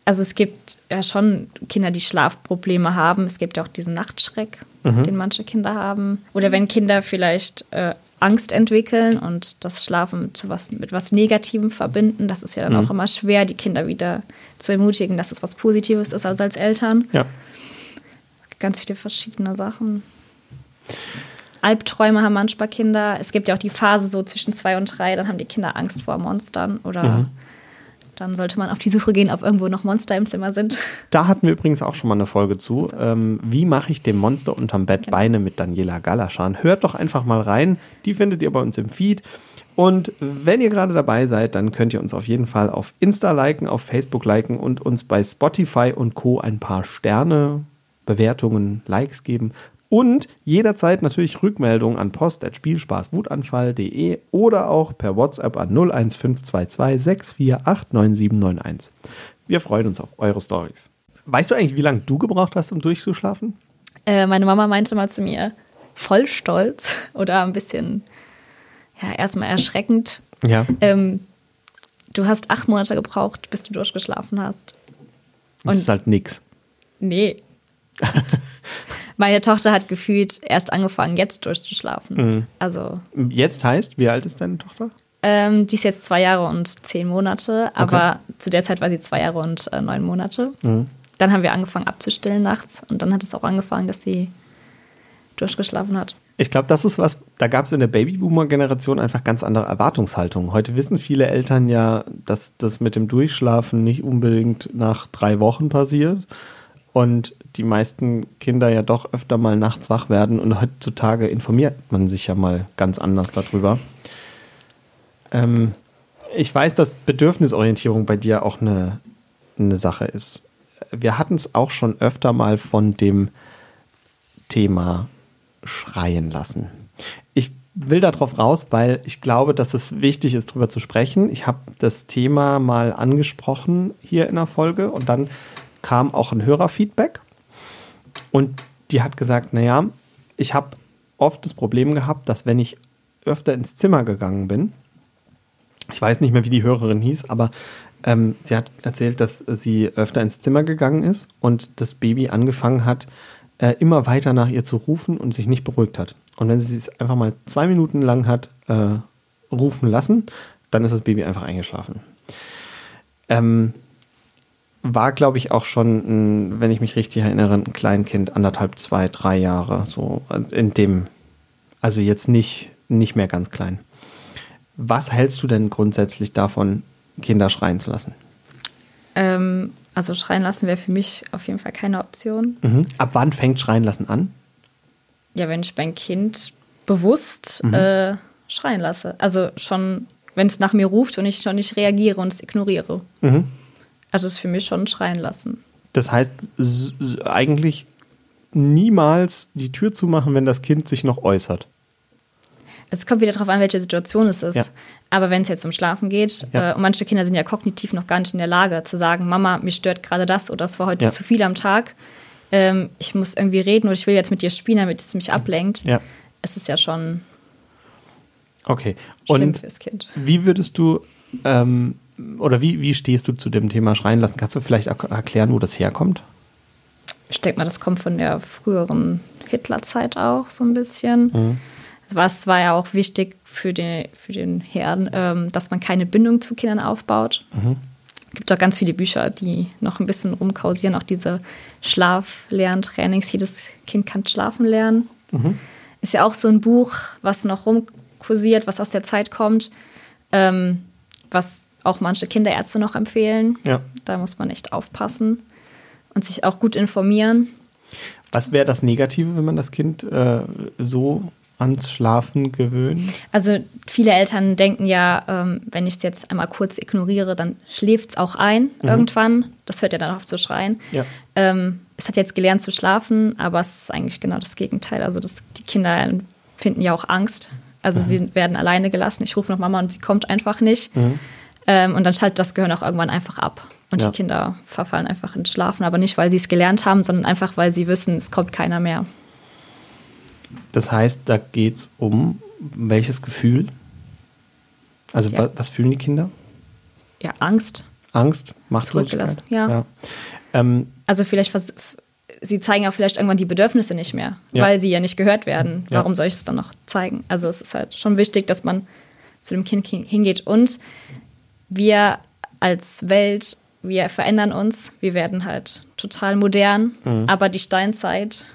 Also es gibt ja schon Kinder, die Schlafprobleme haben. Es gibt ja auch diesen Nachtschreck, mhm. den manche Kinder haben. Oder wenn Kinder vielleicht äh, Angst entwickeln und das Schlafen zu was, mit was Negativem verbinden, das ist ja dann mhm. auch immer schwer, die Kinder wieder zu ermutigen, dass es was Positives ist, also als Eltern. Ja. Ganz viele verschiedene Sachen. Albträume haben manchmal Kinder. Es gibt ja auch die Phase so zwischen zwei und drei, dann haben die Kinder Angst vor Monstern oder mhm. dann sollte man auf die Suche gehen, ob irgendwo noch Monster im Zimmer sind. Da hatten wir übrigens auch schon mal eine Folge zu. Also. Ähm, wie mache ich dem Monster unterm Bett genau. Beine mit Daniela Galaschan? Hört doch einfach mal rein. Die findet ihr bei uns im Feed. Und wenn ihr gerade dabei seid, dann könnt ihr uns auf jeden Fall auf Insta liken, auf Facebook liken und uns bei Spotify und Co. ein paar Sterne, Bewertungen, Likes geben. Und jederzeit natürlich Rückmeldungen an post.spielspaßwutanfall.de oder auch per WhatsApp an 01522 648 9791. Wir freuen uns auf eure Stories. Weißt du eigentlich, wie lange du gebraucht hast, um durchzuschlafen? Äh, meine Mama meinte mal zu mir, voll stolz oder ein bisschen, ja, erstmal erschreckend. Ja. Ähm, du hast acht Monate gebraucht, bis du durchgeschlafen hast. Und das ist halt nix. Nee. Meine Tochter hat gefühlt erst angefangen, jetzt durchzuschlafen. Mhm. Also. Jetzt heißt, wie alt ist deine Tochter? Ähm, die ist jetzt zwei Jahre und zehn Monate, aber okay. zu der Zeit war sie zwei Jahre und äh, neun Monate. Mhm. Dann haben wir angefangen abzustillen nachts und dann hat es auch angefangen, dass sie durchgeschlafen hat. Ich glaube, das ist was, da gab es in der Babyboomer-Generation einfach ganz andere Erwartungshaltungen. Heute wissen viele Eltern ja, dass das mit dem Durchschlafen nicht unbedingt nach drei Wochen passiert. Und die meisten Kinder ja doch öfter mal nachts wach werden und heutzutage informiert man sich ja mal ganz anders darüber. Ähm, ich weiß, dass Bedürfnisorientierung bei dir auch eine, eine Sache ist. Wir hatten es auch schon öfter mal von dem Thema schreien lassen. Ich will darauf raus, weil ich glaube, dass es wichtig ist, darüber zu sprechen. Ich habe das Thema mal angesprochen hier in der Folge und dann kam auch ein Hörerfeedback und die hat gesagt, naja, ich habe oft das Problem gehabt, dass wenn ich öfter ins Zimmer gegangen bin, ich weiß nicht mehr, wie die Hörerin hieß, aber ähm, sie hat erzählt, dass sie öfter ins Zimmer gegangen ist und das Baby angefangen hat, äh, immer weiter nach ihr zu rufen und sich nicht beruhigt hat. Und wenn sie es einfach mal zwei Minuten lang hat äh, rufen lassen, dann ist das Baby einfach eingeschlafen. Ähm, war, glaube ich, auch schon, ein, wenn ich mich richtig erinnere, ein Kleinkind, anderthalb, zwei, drei Jahre, so in dem, also jetzt nicht, nicht mehr ganz klein. Was hältst du denn grundsätzlich davon, Kinder schreien zu lassen? Ähm, also schreien lassen wäre für mich auf jeden Fall keine Option. Mhm. Ab wann fängt schreien lassen an? Ja, wenn ich mein Kind bewusst mhm. äh, schreien lasse. Also schon, wenn es nach mir ruft und ich schon nicht reagiere und es ignoriere. Mhm. Also es ist für mich schon schreien lassen. Das heißt, eigentlich niemals die Tür zumachen, wenn das Kind sich noch äußert. Es kommt wieder darauf an, welche Situation es ist. Ja. Aber wenn es jetzt um Schlafen geht, ja. äh, und manche Kinder sind ja kognitiv noch gar nicht in der Lage zu sagen, Mama, mich stört gerade das oder das war heute ja. zu viel am Tag. Ähm, ich muss irgendwie reden oder ich will jetzt mit dir spielen, damit es mich ablenkt. Ja. Es ist ja schon okay. schlimm und fürs Kind. Wie würdest du ähm, oder wie, wie stehst du zu dem Thema Schreien lassen? Kannst du vielleicht erklären, wo das herkommt? Ich denke mal, das kommt von der früheren Hitlerzeit auch so ein bisschen. Mhm. Es war ja auch wichtig für den, für den Herrn, ähm, dass man keine Bindung zu Kindern aufbaut. Mhm. Es gibt auch ganz viele Bücher, die noch ein bisschen rumkausieren, auch diese Schlaflerntrainings. Jedes Kind kann schlafen lernen. Mhm. Ist ja auch so ein Buch, was noch rumkursiert, was aus der Zeit kommt, ähm, was auch manche Kinderärzte noch empfehlen. Ja. Da muss man echt aufpassen und sich auch gut informieren. Was wäre das Negative, wenn man das Kind äh, so ans Schlafen gewöhnt? Also viele Eltern denken ja, ähm, wenn ich es jetzt einmal kurz ignoriere, dann schläft es auch ein mhm. irgendwann. Das hört ja dann auf zu schreien. Ja. Ähm, es hat jetzt gelernt zu schlafen, aber es ist eigentlich genau das Gegenteil. Also das, die Kinder finden ja auch Angst. Also mhm. sie werden alleine gelassen. Ich rufe noch Mama und sie kommt einfach nicht. Mhm. Ähm, und dann schaltet das Gehirn auch irgendwann einfach ab. Und ja. die Kinder verfallen einfach ins Schlafen, aber nicht, weil sie es gelernt haben, sondern einfach, weil sie wissen, es kommt keiner mehr. Das heißt, da geht es um welches Gefühl? Also ja. was fühlen die Kinder? Ja, Angst. Angst, Machtlosigkeit. Ja. ja. Ähm, also vielleicht, sie zeigen auch vielleicht irgendwann die Bedürfnisse nicht mehr, ja. weil sie ja nicht gehört werden. Warum soll ich es dann noch zeigen? Also es ist halt schon wichtig, dass man zu dem Kind hingeht und wir als Welt, wir verändern uns, wir werden halt total modern, mhm. aber die Steinzeit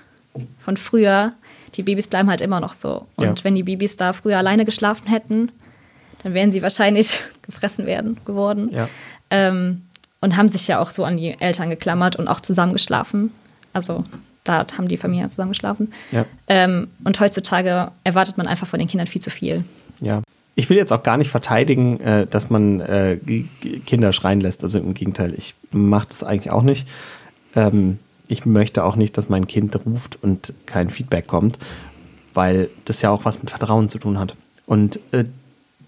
von früher, die Babys bleiben halt immer noch so. Und ja. wenn die Babys da früher alleine geschlafen hätten, dann wären sie wahrscheinlich gefressen werden geworden. Ja. Ähm, und haben sich ja auch so an die Eltern geklammert und auch zusammengeschlafen. Also da haben die Familien zusammengeschlafen. Ja. Ähm, und heutzutage erwartet man einfach von den Kindern viel zu viel. Ich will jetzt auch gar nicht verteidigen, äh, dass man äh, Kinder schreien lässt. Also im Gegenteil, ich mache das eigentlich auch nicht. Ähm, ich möchte auch nicht, dass mein Kind ruft und kein Feedback kommt, weil das ja auch was mit Vertrauen zu tun hat. Und äh,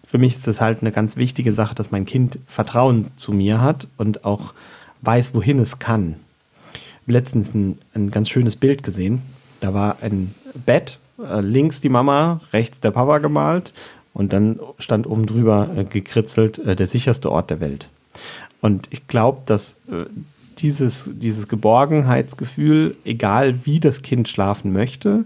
für mich ist das halt eine ganz wichtige Sache, dass mein Kind Vertrauen zu mir hat und auch weiß, wohin es kann. Letztens ein, ein ganz schönes Bild gesehen. Da war ein Bett, äh, links die Mama, rechts der Papa gemalt und dann stand oben drüber äh, gekritzelt, äh, der sicherste Ort der Welt. Und ich glaube, dass äh, dieses, dieses Geborgenheitsgefühl, egal wie das Kind schlafen möchte,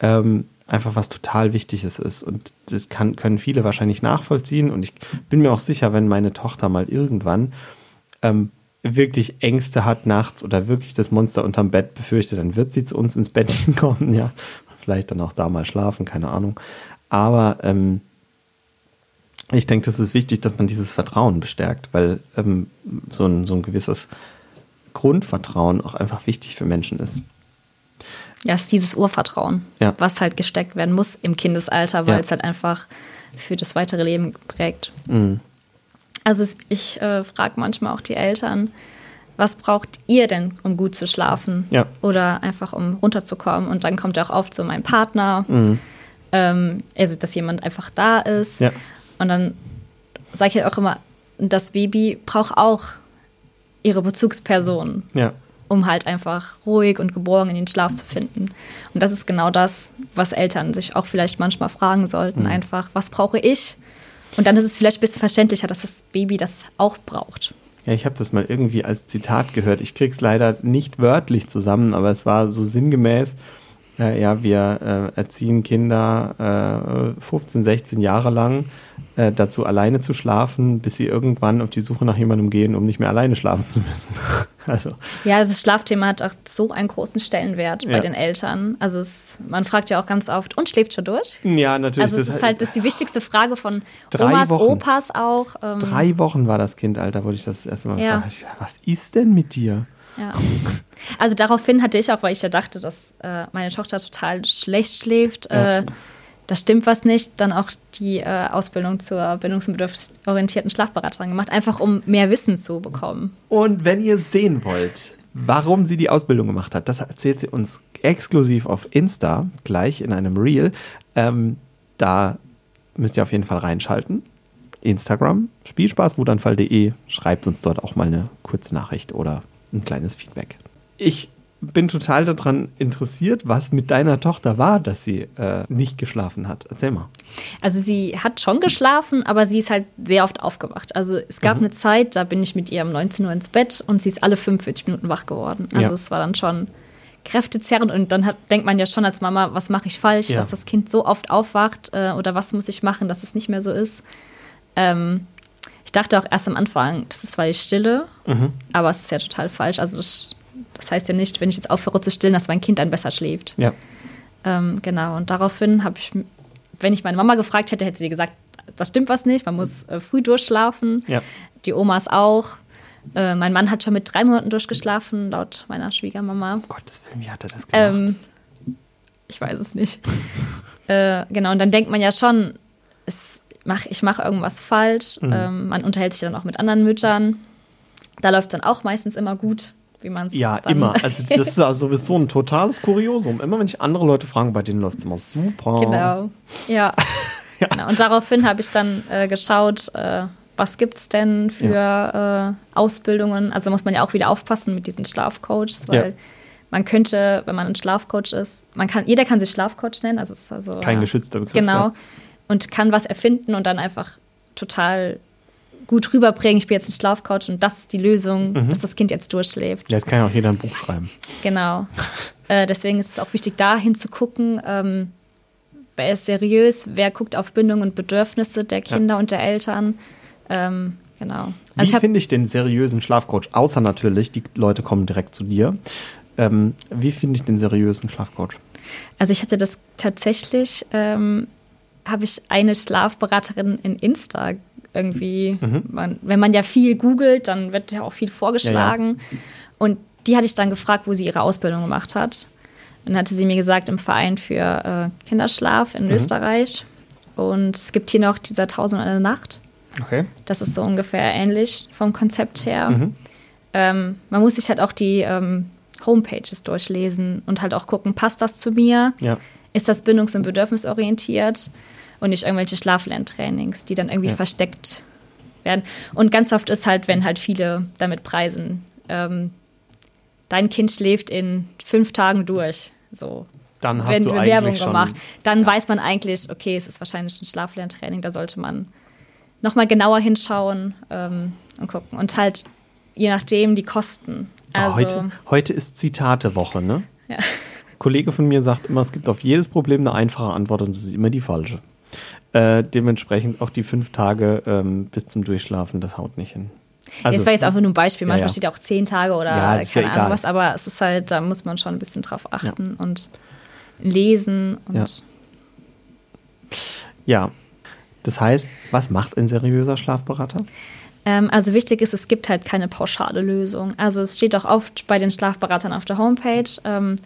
ähm, einfach was total Wichtiges ist. Und das kann, können viele wahrscheinlich nachvollziehen. Und ich bin mir auch sicher, wenn meine Tochter mal irgendwann ähm, wirklich Ängste hat nachts oder wirklich das Monster unterm Bett befürchtet, dann wird sie zu uns ins Bett kommen, ja. Vielleicht dann auch da mal schlafen, keine Ahnung. Aber ähm, ich denke, das ist wichtig, dass man dieses Vertrauen bestärkt, weil ähm, so, ein, so ein gewisses Grundvertrauen auch einfach wichtig für Menschen ist. Ja, es ist dieses Urvertrauen, ja. was halt gesteckt werden muss im Kindesalter, weil ja. es halt einfach für das weitere Leben prägt. Mhm. Also ich äh, frage manchmal auch die Eltern, was braucht ihr denn, um gut zu schlafen? Ja. Oder einfach um runterzukommen? Und dann kommt er auch auf zu meinem Partner, mhm. ähm, also dass jemand einfach da ist. Ja. Und dann sage ich halt auch immer, das Baby braucht auch ihre Bezugsperson. Ja. Um halt einfach ruhig und geborgen in den Schlaf zu finden. Und das ist genau das, was Eltern sich auch vielleicht manchmal fragen sollten. Mhm. Einfach, was brauche ich? Und dann ist es vielleicht ein bisschen verständlicher, dass das Baby das auch braucht. Ja, ich habe das mal irgendwie als Zitat gehört. Ich krieg's leider nicht wörtlich zusammen, aber es war so sinngemäß. Äh, ja, wir äh, erziehen Kinder äh, 15, 16 Jahre lang äh, dazu, alleine zu schlafen, bis sie irgendwann auf die Suche nach jemandem gehen, um nicht mehr alleine schlafen zu müssen. also. Ja, das Schlafthema hat auch so einen großen Stellenwert bei ja. den Eltern. Also es, man fragt ja auch ganz oft, und schläft schon durch? Ja, natürlich. Also es ist halt das ist die wichtigste Frage von Omas, Wochen. Opas auch. Ähm. Drei Wochen war das Kind, Alter, wurde ich das, das erste Mal ja. gefragt. Was ist denn mit dir? Ja. Also daraufhin hatte ich auch, weil ich ja dachte, dass äh, meine Tochter total schlecht schläft, ja. Da stimmt was nicht, dann auch die äh, Ausbildung zur bindungs- und bedürfnisorientierten Schlafberaterin gemacht, einfach um mehr Wissen zu bekommen. Und wenn ihr sehen wollt, warum sie die Ausbildung gemacht hat, das erzählt sie uns exklusiv auf Insta, gleich in einem Reel. Ähm, da müsst ihr auf jeden Fall reinschalten. Instagram, spielspaßwutanfall.de, schreibt uns dort auch mal eine kurze Nachricht oder ein kleines Feedback. Ich bin total daran interessiert, was mit deiner Tochter war, dass sie äh, nicht geschlafen hat. Erzähl mal. Also sie hat schon geschlafen, aber sie ist halt sehr oft aufgewacht. Also es gab mhm. eine Zeit, da bin ich mit ihr um 19 Uhr ins Bett und sie ist alle 45 Minuten wach geworden. Also ja. es war dann schon kräftezerrend und dann hat, denkt man ja schon als Mama, was mache ich falsch, ja. dass das Kind so oft aufwacht äh, oder was muss ich machen, dass es nicht mehr so ist. Ähm, dachte auch erst am Anfang, das ist zwar die Stille, mhm. aber es ist ja total falsch. Also das, das, heißt ja nicht, wenn ich jetzt aufhöre zu stillen, dass mein Kind dann besser schläft. Ja. Ähm, genau, und daraufhin habe ich, wenn ich meine Mama gefragt hätte, hätte sie gesagt, das stimmt was nicht, man muss äh, früh durchschlafen. Ja. Die Omas auch. Äh, mein Mann hat schon mit drei Monaten durchgeschlafen, laut meiner Schwiegermama. Um Gottes Willen, wie hat er das gemacht? Ähm, ich weiß es nicht. äh, genau, und dann denkt man ja schon, es mach, ich mache irgendwas falsch. Mhm. Ähm, man unterhält sich dann auch mit anderen Müttern. Da läuft es dann auch meistens immer gut, wie man es ja, immer. Also das ist ja sowieso ein totales Kuriosum. Immer wenn ich andere Leute frage, bei denen läuft es immer super. Genau. Ja. Genau. Und daraufhin habe ich dann äh, geschaut, äh, was gibt es denn für äh, Ausbildungen. Also muss man ja auch wieder aufpassen mit diesen Schlafcoaches, weil Ja. man könnte, wenn man ein Schlafcoach ist, man kann, jeder kann sich Schlafcoach nennen, also es ist also Kein ja, geschützter Begriff. Genau. Ja. Und kann was erfinden und dann einfach total gut rüberbringen. Ich bin jetzt ein Schlafcoach und das ist die Lösung, Mhm. dass das Kind jetzt durchschläft. Ja, jetzt kann ja auch jeder ein Buch schreiben. Genau. äh, deswegen ist es auch wichtig, da hinzugucken, ähm, wer ist seriös, wer guckt auf Bindung und Bedürfnisse der Kinder und der Eltern. Ähm, genau. Wie Also habe finde ich den seriösen Schlafcoach? Außer natürlich, die Leute kommen direkt zu dir. Ähm, wie finde ich den seriösen Schlafcoach? also ich hatte das tatsächlich, ähm, habe ich eine Schlafberaterin in Insta irgendwie, man, wenn man ja viel googelt, dann wird ja auch viel vorgeschlagen. Und die hatte ich dann gefragt, wo sie ihre Ausbildung gemacht hat. Und dann hatte sie mir gesagt, im Verein für äh, Kinderschlaf in Österreich. Und es gibt hier noch dieser Tausend eine Nacht. Okay. Das ist so ungefähr ähnlich vom Konzept her. Ähm, man muss sich halt auch die ähm, Homepages durchlesen und halt auch gucken, passt das zu mir? Ja. Ist das bindungs- und bedürfnisorientiert? Und nicht irgendwelche Schlaflerntrainings, die dann irgendwie Ja. versteckt werden. Und ganz oft ist halt, wenn halt viele damit preisen, ähm, dein Kind schläft in fünf Tagen durch. So. Dann hast Wenn du Bewerbung gemacht, dann weiß man eigentlich, okay, es ist wahrscheinlich ein Schlaflerntraining, da sollte man nochmal genauer hinschauen ähm, und gucken. Und halt, je nachdem, die Kosten. Ah, Also, heute, heute ist Zitatewoche, ne? Ja. Ein Kollege von mir sagt immer, es gibt auf jedes Problem eine einfache Antwort und das ist immer die falsche. Äh, dementsprechend auch die fünf Tage ähm, bis zum Durchschlafen, das haut nicht hin. Also, das war jetzt einfach nur ein Beispiel. Manchmal ja. steht auch zehn Tage oder Ja, ja keine. Ahnung was, aber es ist halt, da muss man schon ein bisschen drauf achten und lesen und Ja. Ja. Das heißt, was macht ein seriöser Schlafberater? Ähm, also wichtig ist, es gibt halt keine pauschale Lösung. Also es steht auch oft bei den Schlafberatern auf der Homepage, ähm,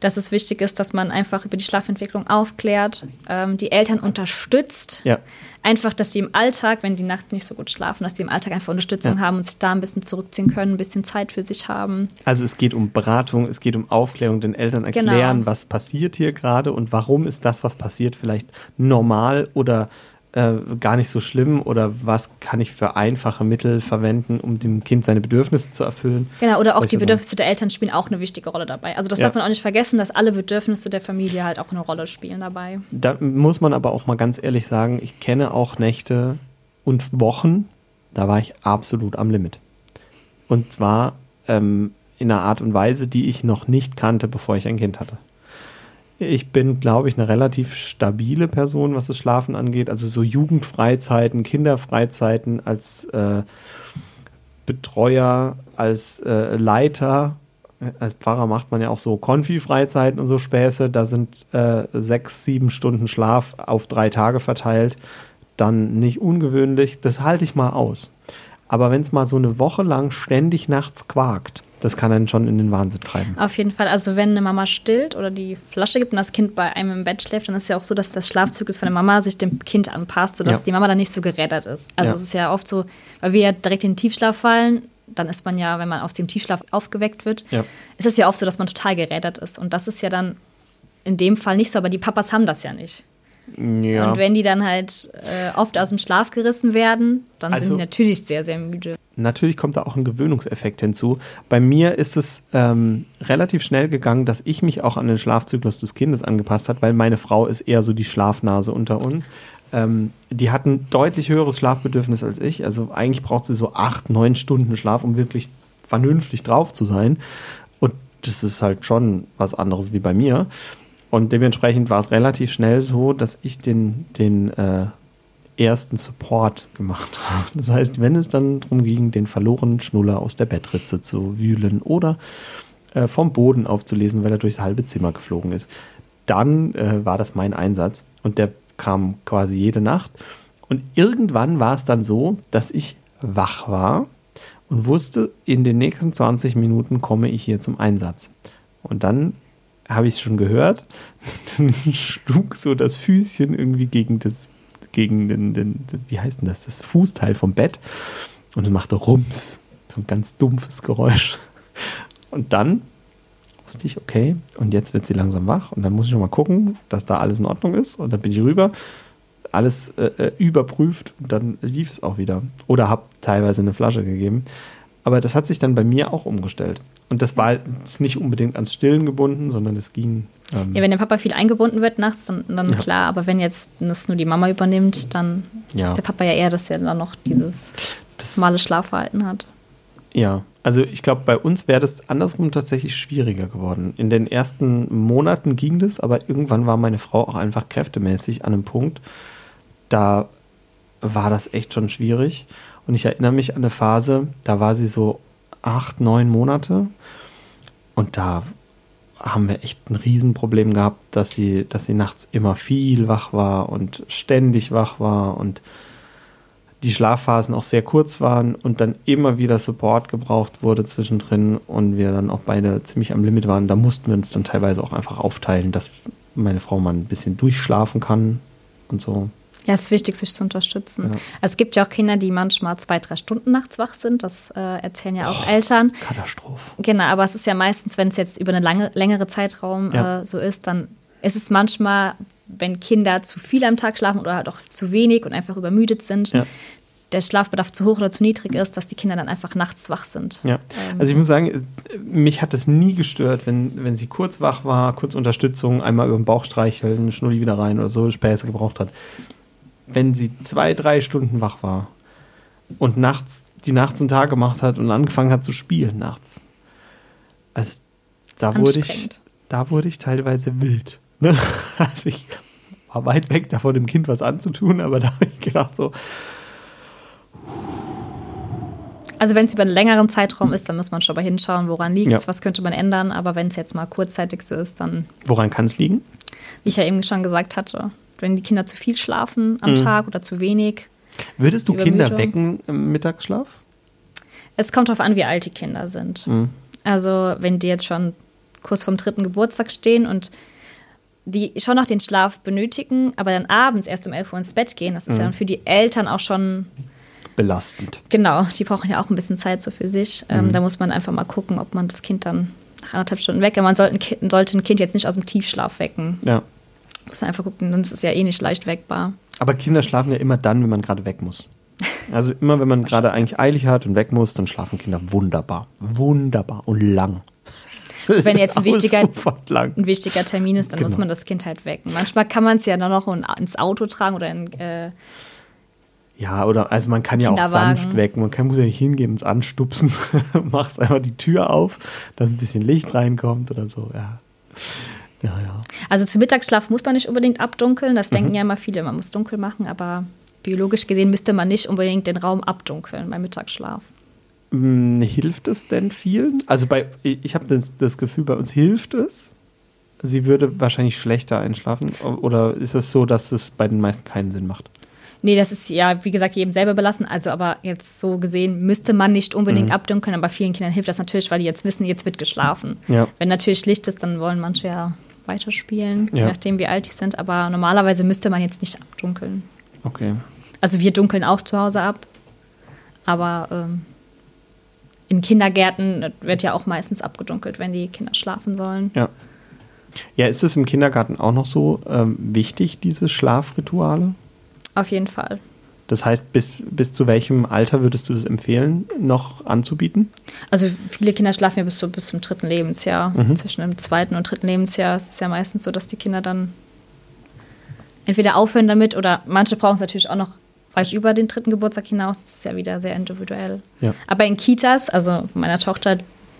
dass es wichtig ist, dass man einfach über die Schlafentwicklung aufklärt, ähm, die Eltern unterstützt. Ja. Einfach, dass sie im Alltag, wenn die Nacht nicht so gut schlafen, dass sie im Alltag einfach Unterstützung Ja. haben und sich da ein bisschen zurückziehen können, ein bisschen Zeit für sich haben. Also es geht um Beratung, es geht um Aufklärung, den Eltern erklären, Genau. was passiert hier gerade und warum ist das, was passiert, vielleicht normal oder äh, gar nicht so schlimm oder was kann ich für einfache Mittel verwenden, um dem Kind seine Bedürfnisse zu erfüllen. Genau, oder auch Solche die. Bedürfnisse der Eltern spielen auch eine wichtige Rolle dabei. Also das Ja. darf man auch nicht vergessen, dass alle Bedürfnisse der Familie halt auch eine Rolle spielen dabei. Da muss man aber auch mal ganz ehrlich sagen, ich kenne auch Nächte und Wochen, da war ich absolut am Limit. Und zwar ähm, in einer Art und Weise, die ich noch nicht kannte, bevor ich ein Kind hatte. Ich bin, glaube ich, eine relativ stabile Person, was das Schlafen angeht. Also so Jugendfreizeiten, Kinderfreizeiten als äh, Betreuer, als äh, Leiter. Als Pfarrer macht man ja auch so Konfi-Freizeiten und so Späße. Da sind äh, sechs, sieben Stunden Schlaf auf drei Tage verteilt. Dann nicht ungewöhnlich. Das halte ich mal aus. Aber wenn es mal so eine Woche lang ständig nachts quakt, das kann einen schon in den Wahnsinn treiben. Auf jeden Fall. Also wenn eine Mama stillt oder die Flasche gibt und das Kind bei einem im Bett schläft, dann ist ja auch so, dass das Schlafzyklus von der Mama sich dem Kind anpasst, sodass Ja. die Mama dann nicht so gerädert ist. Also Ja. es ist ja oft so, weil wir ja direkt in den Tiefschlaf fallen, dann ist man ja, wenn man aus dem Tiefschlaf aufgeweckt wird, Ja. ist es ja oft so, dass man total gerädert ist. Und das ist ja dann in dem Fall nicht so, aber die Papas haben das ja nicht. Ja. Und wenn die dann halt äh, oft aus dem Schlaf gerissen werden, dann Also- sind die natürlich sehr, sehr müde. Natürlich kommt da auch ein Gewöhnungseffekt hinzu. Bei mir ist es ähm, relativ schnell gegangen, dass ich mich auch an den Schlafzyklus des Kindes angepasst habe, weil meine Frau ist eher so die Schlafnase unter uns. Ähm, die hat ein deutlich höheres Schlafbedürfnis als ich. Also eigentlich braucht sie so acht, neun Stunden Schlaf, um wirklich vernünftig drauf zu sein. Und das ist halt schon was anderes wie bei mir. Und dementsprechend war es relativ schnell so, dass ich den, den äh, ersten Support gemacht habe. Das heißt, wenn es dann darum ging, den verlorenen Schnuller aus der Bettritze zu wühlen oder äh, vom Boden aufzulesen, weil er durchs halbe Zimmer geflogen ist, dann äh, war das mein Einsatz und der kam quasi jede Nacht. Und irgendwann war es dann so, dass ich wach war und wusste, in den nächsten 20 Minuten komme ich hier zum Einsatz. Und dann habe ich es schon gehört, dann schlug so das Füßchen irgendwie gegen das, gegen den, den, wie heißt denn das, das Fußteil vom Bett und machte Rums, so ein ganz dumpfes Geräusch. Und dann wusste ich, okay, und jetzt wird sie langsam wach und dann muss ich noch mal gucken, dass da alles in Ordnung ist und dann bin ich rüber, alles äh, äh überprüft und dann lief es auch wieder. Oder habe teilweise eine Flasche gegeben. Aber das hat sich dann bei mir auch umgestellt. Und das war nicht unbedingt ans Stillen gebunden, sondern es ging. Ähm ja, wenn der Papa viel eingebunden wird nachts, dann, dann ja. klar. Aber wenn jetzt das nur die Mama übernimmt, dann ja. ist der Papa ja eher, dass er dann noch dieses das, normale Schlafverhalten hat. Ja, also ich glaube, bei uns wäre das andersrum tatsächlich schwieriger geworden. In den ersten Monaten ging das, aber irgendwann war meine Frau auch einfach kräftemäßig an einem Punkt, da war das echt schon schwierig. Und ich erinnere mich an eine Phase, da war sie so acht, neun Monate. Und da haben wir echt ein Riesenproblem gehabt, dass sie, dass sie nachts immer viel wach war und ständig wach war und die Schlafphasen auch sehr kurz waren und dann immer wieder Support gebraucht wurde zwischendrin und wir dann auch beide ziemlich am Limit waren. Da mussten wir uns dann teilweise auch einfach aufteilen, dass meine Frau mal ein bisschen durchschlafen kann und so. Ja, es ist wichtig, sich zu unterstützen. Ja. Also es gibt ja auch Kinder, die manchmal zwei, drei Stunden nachts wach sind. Das äh, erzählen ja auch oh, Eltern. Katastrophe. Genau, aber es ist ja meistens, wenn es jetzt über einen lange, längere Zeitraum ja. äh, so ist, dann ist es manchmal, wenn Kinder zu viel am Tag schlafen oder halt auch zu wenig und einfach übermüdet sind, ja. der Schlafbedarf zu hoch oder zu niedrig ist, dass die Kinder dann einfach nachts wach sind. Ja, ähm. also ich muss sagen, mich hat es nie gestört, wenn, wenn sie kurz wach war, kurz Unterstützung, einmal über den Bauch streicheln, Schnulli wieder rein oder so, Späße gebraucht hat wenn sie zwei, drei Stunden wach war und nachts die Nachts- und Tag gemacht hat und angefangen hat zu spielen nachts. Also da wurde ich, da wurde ich teilweise wild. Ne? Also ich war weit weg davon, dem Kind was anzutun, aber da habe ich gedacht so. Also wenn es über einen längeren Zeitraum ist, dann muss man schon mal hinschauen, woran liegt es, ja. was könnte man ändern. Aber wenn es jetzt mal kurzzeitig so ist, dann. Woran kann es liegen? Wie ich ja eben schon gesagt hatte wenn die Kinder zu viel schlafen am mhm. Tag oder zu wenig. Würdest du Kinder wecken im Mittagsschlaf? Es kommt darauf an, wie alt die Kinder sind. Mhm. Also, wenn die jetzt schon kurz vorm dritten Geburtstag stehen und die schon noch den Schlaf benötigen, aber dann abends erst um 11 Uhr ins Bett gehen, das ist mhm. ja dann für die Eltern auch schon belastend. Genau, die brauchen ja auch ein bisschen Zeit so für sich. Ähm, mhm. da muss man einfach mal gucken, ob man das Kind dann nach anderthalb Stunden weckt. Man sollte ein, sollte ein Kind jetzt nicht aus dem Tiefschlaf wecken. Ja. Muss einfach gucken, sonst ist es ja eh nicht leicht weckbar. Aber Kinder schlafen ja immer dann, wenn man gerade weg muss. Also immer, wenn man gerade eigentlich eilig hat und weg muss, dann schlafen Kinder wunderbar. Wunderbar und lang. Wenn jetzt ein wichtiger, ein wichtiger Termin ist, dann genau. muss man das Kind halt wecken. Manchmal kann man es ja dann noch ins Auto tragen oder in. Äh, ja, oder also man kann ja auch sanft wecken. Man kann, muss ja nicht hingehen und es anstupsen. Machst einfach die Tür auf, dass ein bisschen Licht reinkommt oder so. Ja. Ja, ja. Also zum Mittagsschlaf muss man nicht unbedingt abdunkeln. Das denken mhm. ja immer viele, man muss dunkel machen, aber biologisch gesehen müsste man nicht unbedingt den Raum abdunkeln beim Mittagsschlaf. Hm, hilft es denn vielen? Also bei, ich habe das, das Gefühl, bei uns hilft es. Sie würde wahrscheinlich schlechter einschlafen. Oder ist es so, dass es bei den meisten keinen Sinn macht? Nee, das ist ja, wie gesagt, jedem selber belassen. Also, aber jetzt so gesehen müsste man nicht unbedingt mhm. abdunkeln, aber vielen Kindern hilft das natürlich, weil die jetzt wissen, jetzt wird geschlafen. Ja. Wenn natürlich Licht ist, dann wollen manche ja weiterspielen, ja. je nachdem, wie alt die sind. Aber normalerweise müsste man jetzt nicht abdunkeln. Okay. Also wir dunkeln auch zu Hause ab. Aber ähm, in Kindergärten wird ja auch meistens abgedunkelt, wenn die Kinder schlafen sollen. Ja. Ja, ist es im Kindergarten auch noch so ähm, wichtig, diese Schlafrituale? Auf jeden Fall. Das heißt, bis, bis zu welchem Alter würdest du das empfehlen, noch anzubieten? Also viele Kinder schlafen ja bis, so, bis zum dritten Lebensjahr. Mhm. Zwischen dem zweiten und dritten Lebensjahr ist es ja meistens so, dass die Kinder dann entweder aufhören damit oder manche brauchen es natürlich auch noch weit über den dritten Geburtstag hinaus. Das ist ja wieder sehr individuell. Ja. Aber in Kitas, also meiner Tochter,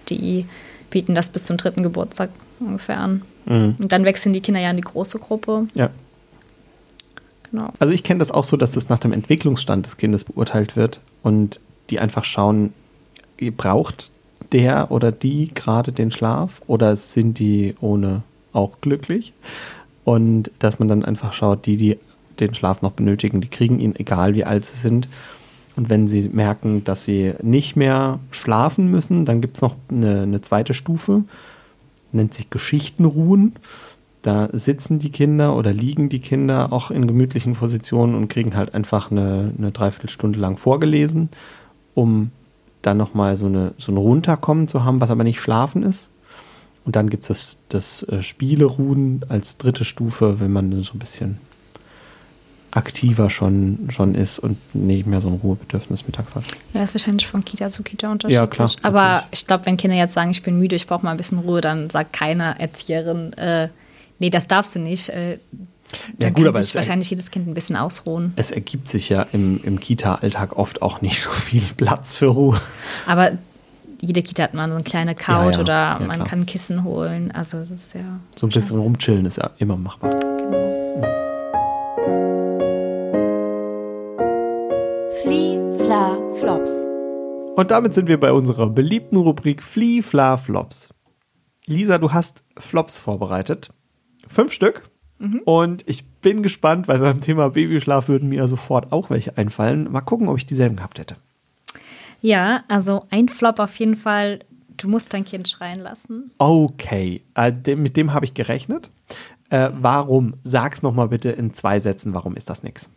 die bieten das bis zum dritten Geburtstag ungefähr an. Mhm. Und dann wechseln die Kinder ja in die große Gruppe. Ja. Genau. Also ich kenne das auch so, dass das nach dem Entwicklungsstand des Kindes beurteilt wird und die einfach schauen, braucht der oder die gerade den Schlaf oder sind die ohne auch glücklich? Und dass man dann einfach schaut, die, die den Schlaf noch benötigen, die kriegen ihn, egal wie alt sie sind. Und wenn sie merken, dass sie nicht mehr schlafen müssen, dann gibt es noch eine, eine zweite Stufe, nennt sich Geschichtenruhen. Da sitzen die Kinder oder liegen die Kinder auch in gemütlichen Positionen und kriegen halt einfach eine, eine Dreiviertelstunde lang vorgelesen, um dann nochmal so, eine, so ein Runterkommen zu haben, was aber nicht schlafen ist. Und dann gibt es das, das äh, Spieleruhen als dritte Stufe, wenn man so ein bisschen aktiver schon, schon ist und nicht mehr so ein Ruhebedürfnis mittags hat. Ja, das ist wahrscheinlich von Kita zu Kita unterschiedlich. Ja, klar, Aber natürlich. ich glaube, wenn Kinder jetzt sagen, ich bin müde, ich brauche mal ein bisschen Ruhe, dann sagt keine Erzieherin, äh, nee, das darfst du nicht. Äh, Ja, gut, kann aber sich es, wahrscheinlich jedes Kind ein bisschen ausruhen. es ergibt sich ja im, im Kita-Alltag oft auch nicht so viel Platz für Ruhe. Aber jede Kita hat mal so eine kleine Couch Ja, ja. oder Ja, man klar. kann Kissen holen. Also das ist ja. So ein bisschen rumchillen ist ja immer machbar. Genau. Flie, Fla, Flops. Und damit sind wir bei unserer beliebten Rubrik Flee, Fla, Flops. Lisa, du hast Flops vorbereitet. Fünf Stück. Und ich bin gespannt, weil beim Thema Babyschlaf würden mir sofort auch welche einfallen. Mal gucken, ob ich dieselben gehabt hätte. Ja, also ein Flop auf jeden Fall. Du musst dein Kind schreien lassen. Okay, äh, mit dem habe ich gerechnet. Äh, warum? Sag's nochmal bitte in zwei Sätzen, warum ist das nix?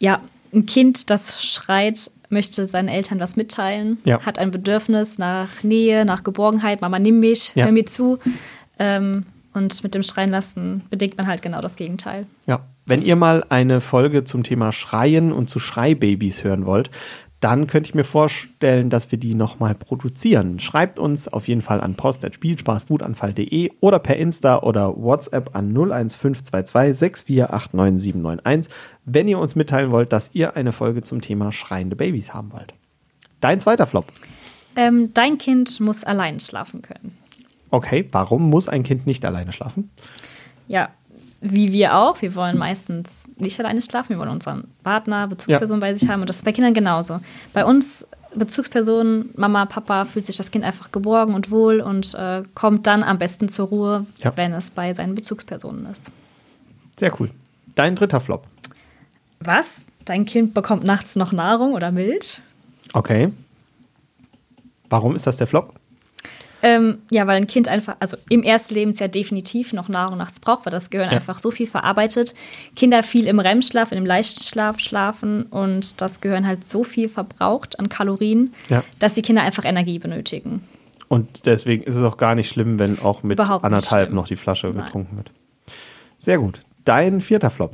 Ja, ein Kind, das schreit, möchte seinen Eltern was mitteilen, Ja. hat ein Bedürfnis nach Nähe, nach Geborgenheit. Mama, nimm mich, Ja. hör mir zu. Ähm, und mit dem Schreien lassen bedingt man halt genau das Gegenteil. Ja. Wenn ihr mal eine Folge zum Thema Schreien und zu Schreibabys hören wollt, dann könnte ich mir vorstellen, dass wir die nochmal produzieren. Schreibt uns auf jeden Fall an post.spielspaßwutanfall.de oder per Insta oder WhatsApp an 01522 6489791, wenn ihr uns mitteilen wollt, dass ihr eine Folge zum Thema schreiende Babys haben wollt. Dein zweiter Flop. Ähm, dein Kind muss allein schlafen können. Okay, warum muss ein Kind nicht alleine schlafen? Ja, wie wir auch. Wir wollen meistens nicht alleine schlafen. Wir wollen unseren Partner, Bezugsperson bei sich haben. Und das ist bei Kindern genauso. Bei uns, Bezugspersonen, Mama, Papa, fühlt sich das Kind einfach geborgen und wohl und äh, kommt dann am besten zur Ruhe, Ja. wenn es bei seinen Bezugspersonen ist. Sehr cool. Dein dritter Flop. Was? Dein Kind bekommt nachts noch Nahrung oder Milch? Okay. Warum ist das der Flop? Ähm, ja, weil ein Kind einfach, also im ersten Lebensjahr definitiv noch Nahrung nachts braucht, weil das Gehirn Ja. einfach so viel verarbeitet. Kinder viel im REM-Schlaf, in dem leichten Schlaf schlafen und das Gehirn halt so viel verbraucht an Kalorien, Ja. dass die Kinder einfach Energie benötigen. Und deswegen ist es auch gar nicht schlimm, wenn auch mit Überhaupt anderthalb noch die Flasche Nein. getrunken wird. Sehr gut. Dein vierter Flop.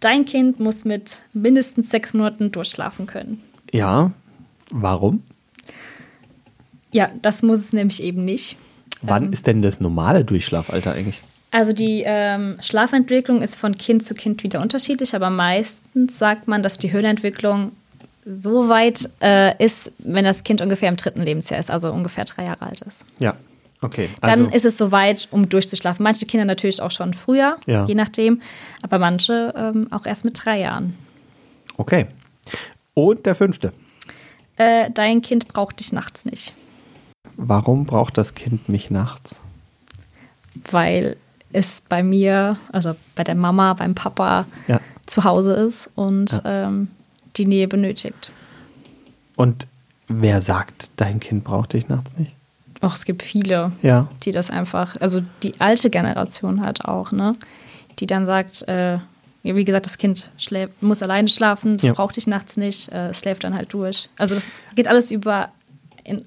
Dein Kind muss mit mindestens sechs Monaten durchschlafen können. Ja. Warum? Ja, das muss es nämlich eben nicht. Wann Ähm. ist denn das normale Durchschlafalter eigentlich? Also die ähm, Schlafentwicklung ist von Kind zu Kind wieder unterschiedlich, aber meistens sagt man, dass die Hirnentwicklung so weit äh, ist, wenn das Kind ungefähr im dritten Lebensjahr ist, also ungefähr drei Jahre alt ist. Ja. Okay. Dann Also, ist es so weit, um durchzuschlafen. Manche Kinder natürlich auch schon früher, Ja. je nachdem, aber manche ähm, auch erst mit drei Jahren. okay. Und der fünfte. Äh, dein Kind braucht dich nachts nicht, Warum braucht das Kind mich nachts? weil es bei mir, also bei der Mama, beim Papa Ja. zu Hause ist und ähm, die Nähe benötigt. Und wer sagt, dein Kind braucht dich nachts nicht? Auch es gibt viele, Ja. die das einfach, also die alte Generation halt auch, ne? Die dann sagt, äh, ja, wie gesagt, das Kind schläft, muss alleine schlafen, das Ja. braucht dich nachts nicht, äh, es schläft dann halt durch. Also das geht alles über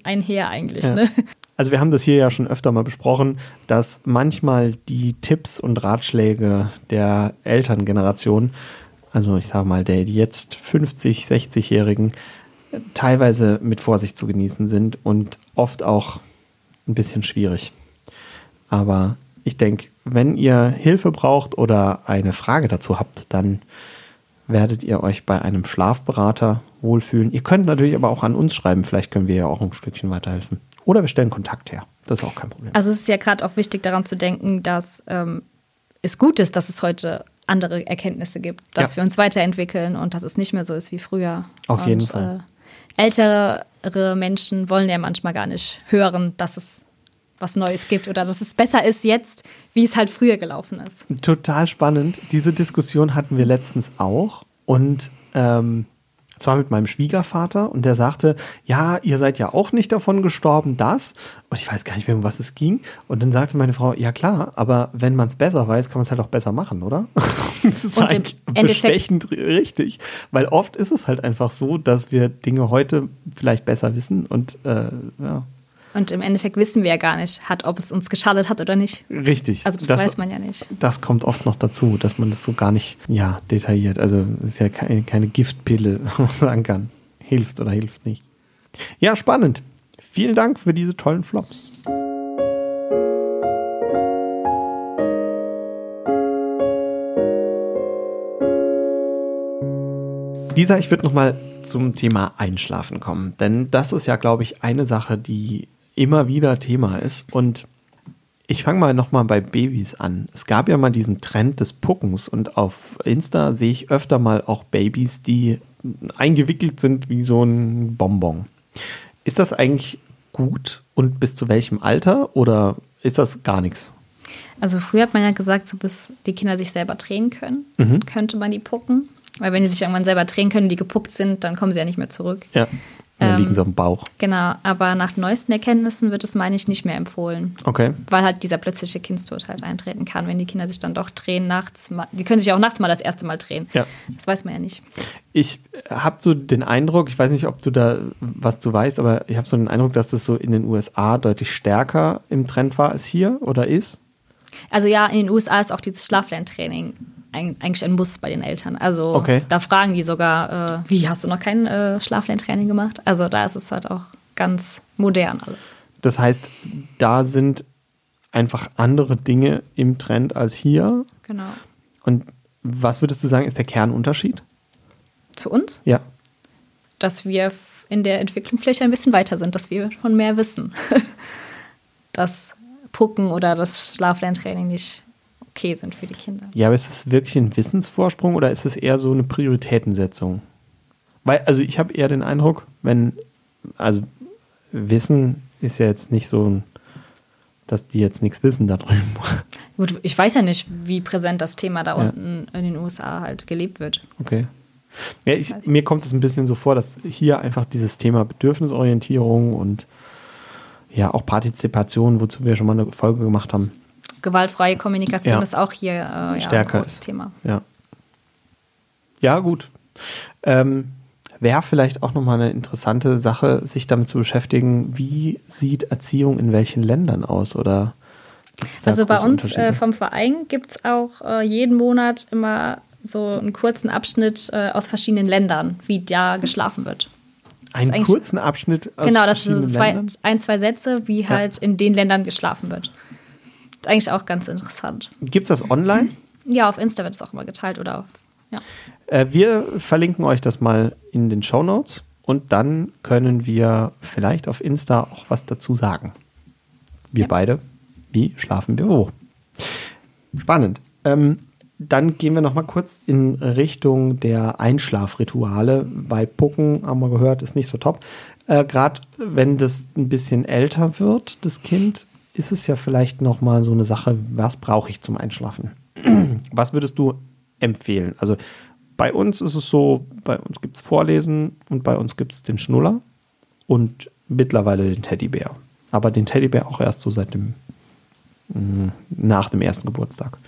einher eigentlich, Ja. ne? Also wir haben das hier ja schon öfter mal besprochen, dass manchmal die Tipps und Ratschläge der Elterngeneration, also ich sage mal der jetzt 50, 60-Jährigen, teilweise mit Vorsicht zu genießen sind und oft auch ein bisschen schwierig. Aber ich denke, wenn ihr Hilfe braucht oder eine Frage dazu habt, dann werdet ihr euch bei einem Schlafberater wohlfühlen. Ihr könnt natürlich aber auch an uns schreiben, vielleicht können wir ja auch ein Stückchen weiterhelfen. Oder wir stellen Kontakt her. Das ist auch kein Problem. Also es ist ja gerade auch wichtig daran zu denken, dass ähm, es gut ist, dass es heute andere Erkenntnisse gibt, dass Ja. wir uns weiterentwickeln und dass es nicht mehr so ist wie früher. Auf und, jeden Fall. Äh, ältere Menschen wollen ja manchmal gar nicht hören, dass es was Neues gibt oder dass es besser ist jetzt, wie es halt früher gelaufen ist. Total spannend. Diese Diskussion hatten wir letztens auch. Und ähm, zwar mit meinem Schwiegervater und der sagte, ja, ihr seid ja auch nicht davon gestorben, das. Und ich weiß gar nicht mehr, um was es ging. Und dann sagte meine Frau, ja klar, aber wenn man es besser weiß, kann man es halt auch besser machen, oder? das ist Und bestechend richtig. Weil oft ist es halt einfach so, dass wir Dinge heute vielleicht besser wissen und äh, ja, Und im Endeffekt wissen wir ja gar nicht, hat, ob es uns geschadet hat oder nicht. richtig. Also das, weiß man ja nicht. Das kommt oft noch dazu, dass man das so gar nicht, ja, detailliert. Also es ist ja keine, keine Giftpille, wo man sagen kann, hilft oder hilft nicht. Ja, spannend. Vielen Dank für diese tollen Flops. Lisa, ich würde noch mal zum Thema Einschlafen kommen, denn das ist ja, glaube ich, eine Sache, die immer wieder Thema ist und ich fange mal noch mal bei Babys an. Es gab ja mal diesen Trend des Puckens und auf Insta sehe ich öfter mal auch Babys, die eingewickelt sind wie so ein Bonbon. Ist das eigentlich gut und bis zu welchem Alter oder ist das gar nichts? Also früher hat man ja gesagt, so bis die Kinder sich selber drehen können, Mhm. könnte man die pucken. Weil wenn die sich irgendwann selber drehen können und die gepuckt sind, dann kommen sie ja nicht mehr zurück. Ja. Dann Ähm, liegen sie auf dem Bauch. Genau, aber nach neuesten Erkenntnissen wird es, meine ich, nicht mehr empfohlen. Okay. Weil halt dieser plötzliche Kindstod halt eintreten kann, wenn die Kinder sich dann doch drehen nachts. Mal, die können sich auch nachts mal das erste Mal drehen. Ja. Das weiß man ja nicht. Ich habe so den Eindruck, ich weiß nicht, ob du da was du weißt, aber ich habe so den Eindruck, dass das so in den USA deutlich stärker im Trend war als hier oder ist. Also ja, in den USA ist auch dieses Schlaflerntraining ein, eigentlich ein Muss bei den Eltern. Also Okay. da fragen die sogar, äh, wie hast du noch kein äh, Schlaflerntraining gemacht? Also da ist es halt auch ganz modern alles. Das heißt, da sind einfach andere Dinge im Trend als hier. Genau. Und was würdest du sagen, ist der Kernunterschied? Zu uns, Ja. dass wir in der Entwicklung vielleicht ein bisschen weiter sind, dass wir schon mehr wissen. dass Pucken oder das Schlaflerntraining nicht okay sind für die Kinder. Ja, aber ist es wirklich ein Wissensvorsprung oder ist es eher so eine Prioritätensetzung? Weil, also ich habe eher den Eindruck, wenn, also Wissen ist ja jetzt nicht so, ein, dass die jetzt nichts wissen da drüben. Gut, ich weiß ja nicht, wie präsent das Thema da Ja. unten in den USA halt gelebt wird. Okay. Ja, ich, mir kommt es ein bisschen so vor, dass hier einfach dieses Thema Bedürfnisorientierung und ja auch Partizipation, wozu wir schon mal eine Folge gemacht haben, Gewaltfreie Kommunikation Ja. ist auch hier äh, ja, ein großes ist. Thema. Ja. Ja, gut. Ähm, Wäre vielleicht auch nochmal eine interessante Sache, sich damit zu beschäftigen, wie sieht Erziehung in welchen Ländern aus? Oder Also bei uns äh, vom Verein gibt es auch äh, jeden Monat immer so einen kurzen Abschnitt äh, aus verschiedenen Ländern, wie da geschlafen wird. einen kurzen Abschnitt aus genau, das sind so verschiedenen zwei, Ländern? ein, zwei Sätze, wie halt in den Ländern geschlafen wird. Eigentlich auch ganz interessant. Gibt es das online? Ja, auf Insta wird es auch immer geteilt oder auf. Ja. Äh, wir verlinken euch das mal in den Show Notes und dann können wir vielleicht auf Insta auch was dazu sagen. Wir Ja. beide. Wie schlafen wir wo? Spannend. Ähm, dann gehen wir noch mal kurz in Richtung der Einschlafrituale. Bei Pucken haben wir gehört, ist nicht so top. Äh, Gerade wenn das ein bisschen älter wird, das Kind, ist es ja vielleicht noch mal so eine Sache, was brauche ich zum Einschlafen? was würdest du empfehlen? Also bei uns ist es so, bei uns gibt es Vorlesen und bei uns gibt es den Schnuller und mittlerweile den Teddybär. Aber den Teddybär auch erst so seit dem, mh, nach dem ersten Geburtstag.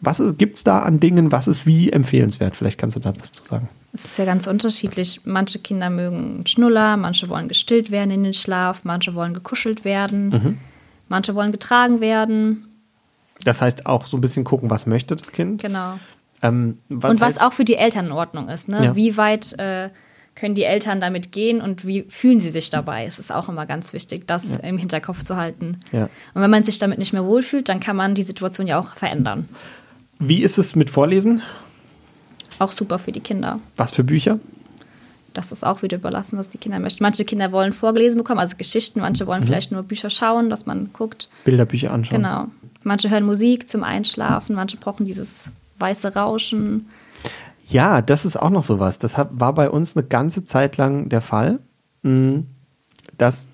Was gibt es da an Dingen, was ist wie empfehlenswert? Vielleicht kannst du da was zu sagen. Es ist ja ganz unterschiedlich. Manche Kinder mögen Schnuller, manche wollen gestillt werden in den Schlaf, manche wollen gekuschelt werden, Mhm. Manche wollen getragen werden. Das heißt auch so ein bisschen gucken, was möchte das Kind. Genau. Ähm, was und was auch für die Eltern in Ordnung ist. Ne? Ja. Wie weit äh, können die Eltern damit gehen und wie fühlen sie sich dabei? Es ist auch immer ganz wichtig, das im Hinterkopf zu halten. Ja. Und wenn man sich damit nicht mehr wohlfühlt, dann kann man die Situation ja auch verändern. Wie ist es mit Vorlesen? Auch super für die Kinder. Was für Bücher? Das ist auch wieder überlassen, was die Kinder möchten. Manche Kinder wollen vorgelesen bekommen, also Geschichten, manche Mhm. wollen vielleicht nur Bücher schauen, dass man guckt. Bilderbücher anschauen. Genau. Manche hören Musik zum Einschlafen, manche brauchen dieses weiße Rauschen. Ja, das ist auch noch sowas. Das war bei uns eine ganze Zeit lang der Fall, mh, dass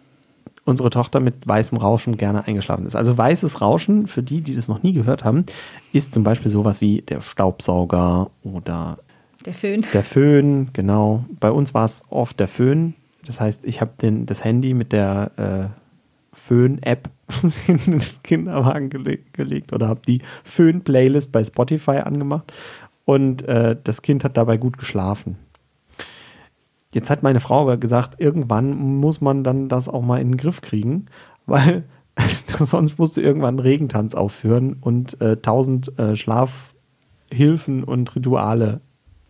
unsere Tochter mit weißem Rauschen gerne eingeschlafen ist. Also weißes Rauschen, für die, die das noch nie gehört haben, ist zum Beispiel sowas wie der Staubsauger oder Der Föhn. Der Föhn, genau. Bei uns war es oft der Föhn. Das heißt, ich habe das Handy mit der äh, Föhn-App in den Kinderwagen gele gelegt oder habe die Föhn-Playlist bei Spotify angemacht und äh, das Kind hat dabei gut geschlafen. Jetzt hat meine Frau aber gesagt, irgendwann muss man dann das auch mal in den Griff kriegen, weil sonst musst du irgendwann einen Regentanz aufführen und äh, tausend äh, Schlafhilfen und Rituale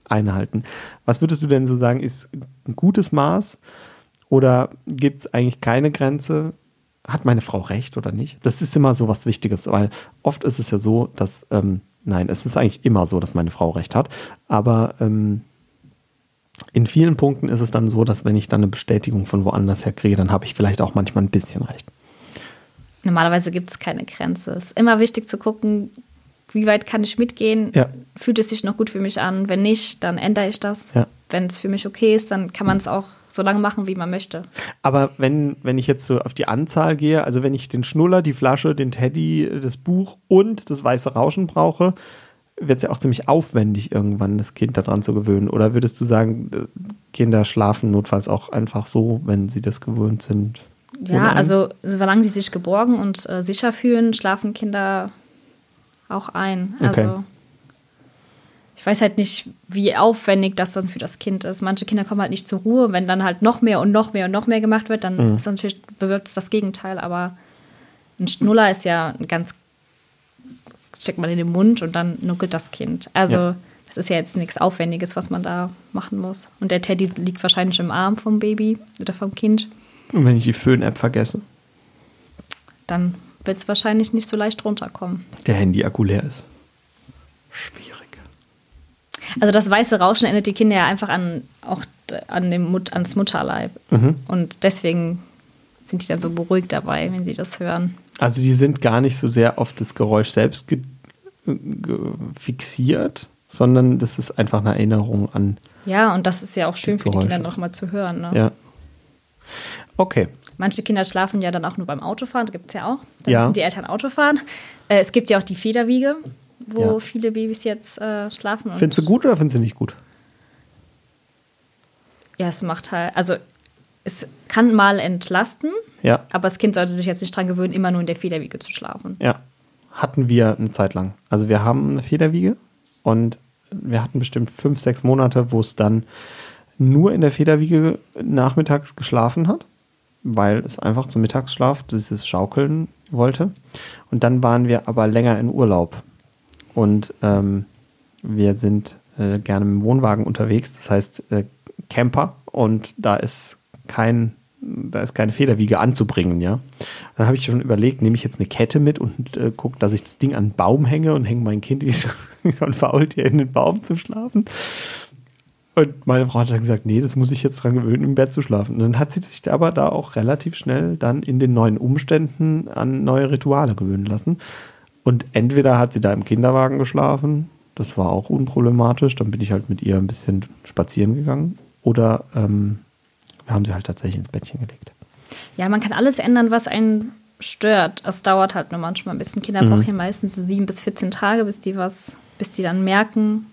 einhalten. Was würdest du denn so sagen, ist ein gutes Maß oder gibt es eigentlich keine Grenze? Hat meine Frau recht oder nicht? Das ist immer so was Wichtiges, weil oft ist es ja so, dass, ähm, nein, es ist eigentlich immer so, dass meine Frau recht hat, aber ähm, in vielen Punkten ist es dann so, dass wenn ich dann eine Bestätigung von woanders her kriege, dann habe ich vielleicht auch manchmal ein bisschen recht. Normalerweise gibt es keine Grenze. Es ist immer wichtig zu gucken, wie weit kann ich mitgehen? Ja. Fühlt es sich noch gut für mich an? Wenn nicht, dann ändere ich das. Ja. Wenn es für mich okay ist, dann kann man es auch so lange machen, wie man möchte. Aber wenn, wenn ich jetzt so auf die Anzahl gehe, also wenn ich den Schnuller, die Flasche, den Teddy, das Buch und das weiße Rauschen brauche, wird es ja auch ziemlich aufwendig, irgendwann das Kind daran zu gewöhnen. Oder würdest du sagen, Kinder schlafen notfalls auch einfach so, wenn sie das gewöhnt sind? Ja, also solange die sich geborgen und äh, sicher fühlen, schlafen Kinder auch ein. Also okay. ich weiß halt nicht, wie aufwendig das dann für das Kind ist. Manche Kinder kommen halt nicht zur Ruhe. Wenn dann halt noch mehr und noch mehr und noch mehr gemacht wird, dann mhm. ist natürlich, bewirkt es das Gegenteil. Aber ein Schnuller ist ja ein ganz steckt man in den Mund und dann nuckelt das Kind. Also ja. das ist ja jetzt nichts Aufwendiges, was man da machen muss. Und der Teddy liegt wahrscheinlich im Arm vom Baby oder vom Kind. Und wenn ich die Föhn-App vergesse? Dann wird es wahrscheinlich nicht so leicht runterkommen. Der Handy-Akku leer ist. Schwierig. Also das weiße Rauschen erinnert die Kinder ja einfach an auch an dem Mut, ans Mutterleib. Mhm. Und deswegen sind die dann so beruhigt dabei, wenn sie das hören. Also die sind gar nicht so sehr auf das Geräusch selbst fixiert, sondern das ist einfach eine Erinnerung an. Ja, und das ist ja auch schön für die Kinder noch mal zu hören. Ne? Ja. Okay. Manche Kinder schlafen ja dann auch nur beim Autofahren, das gibt es ja auch. Dann ja. müssen die Eltern Auto fahren. Äh, es gibt ja auch die Federwiege, wo ja. viele Babys jetzt äh, schlafen. Findest du gut oder findest du nicht gut? Ja, es macht halt, also es kann mal entlasten, ja. aber das Kind sollte sich jetzt nicht dran gewöhnen, immer nur in der Federwiege zu schlafen. Ja, hatten wir eine Zeit lang. Also wir haben eine Federwiege und wir hatten bestimmt fünf, sechs Monate, wo es dann nur in der Federwiege nachmittags geschlafen hat, weil es einfach zum Mittagsschlaf dieses Schaukeln wollte. Und dann waren wir aber länger in Urlaub und ähm, wir sind äh, gerne dem Wohnwagen unterwegs, das heißt äh, Camper und da ist kein, da ist keine Federwiege anzubringen, ja. Dann habe ich schon überlegt, nehme ich jetzt eine Kette mit und äh, gucke, dass ich das Ding an einen Baum hänge und hänge mein Kind wie so, wie so ein Faultier in den Baum zu schlafen. Und meine Frau hat dann gesagt, nee, das muss ich jetzt dran gewöhnen, im Bett zu schlafen. Und dann hat sie sich aber da auch relativ schnell dann in den neuen Umständen an neue Rituale gewöhnen lassen. Und entweder hat sie da im Kinderwagen geschlafen, das war auch unproblematisch, dann bin ich halt mit ihr ein bisschen spazieren gegangen. Oder ähm, wir haben sie halt tatsächlich ins Bettchen gelegt. Ja, man kann alles ändern, was einen stört. Es dauert halt nur manchmal ein bisschen. Kinder mhm. brauchen hier meistens so sieben bis 14 Tage, bis die was, bis die dann merken,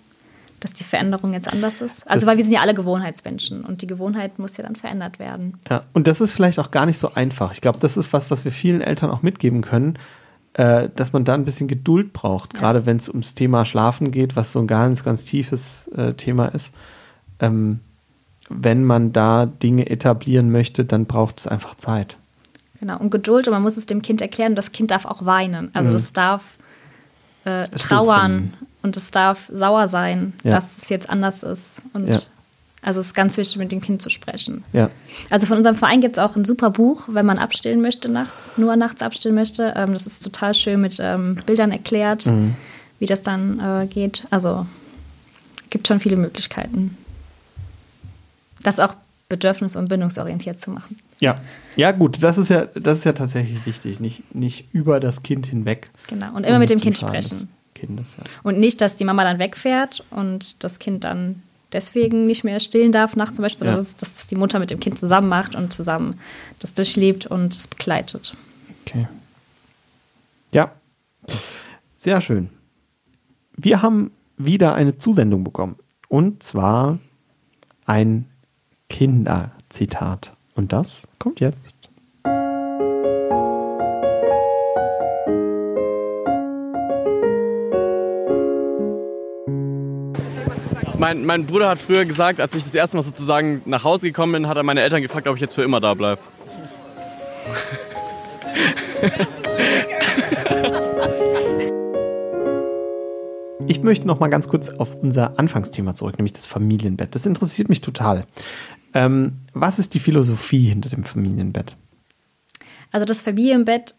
dass die Veränderung jetzt anders ist. Also, das weil wir sind ja alle Gewohnheitsmenschen und die Gewohnheit muss ja dann verändert werden. Ja, und das ist vielleicht auch gar nicht so einfach. Ich glaube, das ist was, was wir vielen Eltern auch mitgeben können, äh, dass man da ein bisschen Geduld braucht, ja. gerade wenn es ums Thema Schlafen geht, was so ein ganz, ganz tiefes äh, Thema ist. Ähm, wenn man da Dinge etablieren möchte, dann braucht es einfach Zeit. Genau, und Geduld und man muss es dem Kind erklären, das Kind darf auch weinen. Also mhm. es darf äh, trauern und es darf sauer sein, ja. dass es jetzt anders ist. Und ja. also es ist ganz wichtig, mit dem Kind zu sprechen. Ja. Also von unserem Verein gibt es auch ein super Buch, wenn man abstillen möchte nachts, nur nachts abstillen möchte. Ähm, das ist total schön mit ähm, Bildern erklärt, mhm. wie das dann äh, geht. Also gibt schon viele Möglichkeiten das auch bedürfnis- und bindungsorientiert zu machen. Ja, ja gut, das ist ja, das ist ja tatsächlich wichtig, nicht, nicht über das Kind hinweg. Genau, und immer mit dem Kind sprechen. Kindes, ja. Und nicht, dass die Mama dann wegfährt und das Kind dann deswegen nicht mehr stillen darf nachts zum Beispiel, sondern ja. dass, dass das die Mutter mit dem Kind zusammen macht und zusammen das durchlebt und es begleitet. Okay. Ja, sehr schön. Wir haben wieder eine Zusendung bekommen. Und zwar ein Kinderzitat. Und das kommt jetzt. Mein, mein Bruder hat früher gesagt, als ich das erste Mal sozusagen nach Hause gekommen bin, hat er meine Eltern gefragt, ob ich jetzt für immer da bleibe. Ich möchte noch mal ganz kurz auf unser Anfangsthema zurück, nämlich das Familienbett. Das interessiert mich total. Ähm, was ist die Philosophie hinter dem Familienbett? Also das Familienbett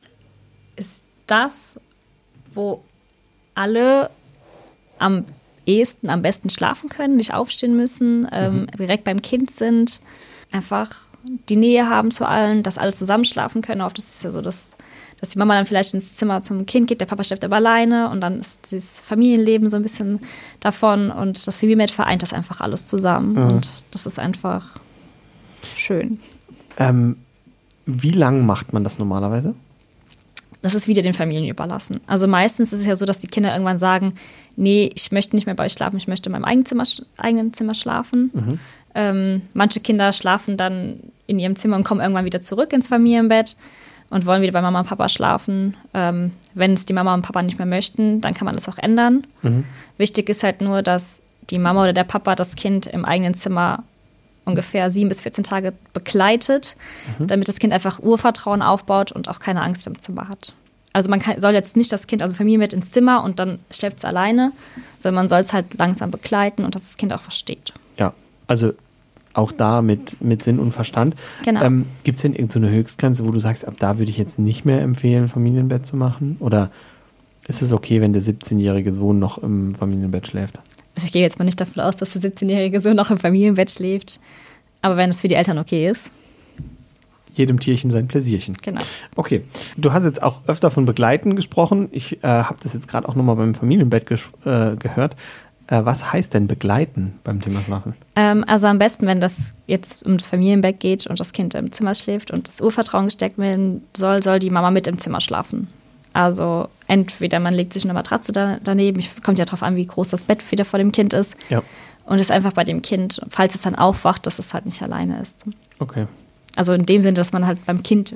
ist das, wo alle am ehesten, am besten schlafen können, nicht aufstehen müssen, ähm, mhm. direkt beim Kind sind, einfach die Nähe haben zu allen, dass alle zusammen schlafen können. Oft ist es ja so, dass, dass die Mama dann vielleicht ins Zimmer zum Kind geht, der Papa schläft aber alleine und dann ist das Familienleben so ein bisschen davon und das Familienbett vereint das einfach alles zusammen mhm. und das ist einfach schön. Ähm, wie lang macht man das normalerweise? Das ist wieder den Familien überlassen. Also meistens ist es ja so, dass die Kinder irgendwann sagen, nee, ich möchte nicht mehr bei euch schlafen, ich möchte in meinem eigenen Zimmer, eigenen Zimmer schlafen. Mhm. Ähm, manche Kinder schlafen dann in ihrem Zimmer und kommen irgendwann wieder zurück ins Familienbett und wollen wieder bei Mama und Papa schlafen. Ähm, Wenn es die Mama und Papa nicht mehr möchten, dann kann man das auch ändern. Mhm. Wichtig ist halt nur, dass die Mama oder der Papa das Kind im eigenen Zimmer ungefähr sieben bis 14 Tage begleitet, mhm. damit das Kind einfach Urvertrauen aufbaut und auch keine Angst im Zimmer hat. Also man kann, soll jetzt nicht das Kind, also Familie mit ins Zimmer und dann schleppt es alleine, sondern man soll es halt langsam begleiten und dass das Kind auch versteht. Ja, also auch da mit, mit Sinn und Verstand. Genau. Ähm, Gibt es denn irgendeine so Höchstgrenze, wo du sagst, ab da würde ich jetzt nicht mehr empfehlen, Familienbett zu machen? Oder ist es okay, wenn der 17-jährige Sohn noch im Familienbett schläft? Also ich gehe jetzt mal nicht davon aus, dass der 17-jährige Sohn noch im Familienbett schläft. Aber wenn es für die Eltern okay ist. Jedem Tierchen sein Pläsierchen. Genau. Okay. Du hast jetzt auch öfter von Begleiten gesprochen. Ich äh, habe das jetzt gerade auch nochmal beim Familienbett äh, gehört. Äh, was heißt denn begleiten beim Thema Schlafen? Ähm, also am besten, wenn das jetzt ums Familienbett geht und das Kind im Zimmer schläft und das Urvertrauen gesteckt werden soll, soll die Mama mit im Zimmer schlafen. Also entweder man legt sich eine Matratze da, daneben, kommt ja darauf an, wie groß das Bett wieder vor dem Kind ist. Ja. Und ist einfach bei dem Kind, falls es dann aufwacht, dass es halt nicht alleine ist. Okay. Also in dem Sinne, dass man halt beim Kind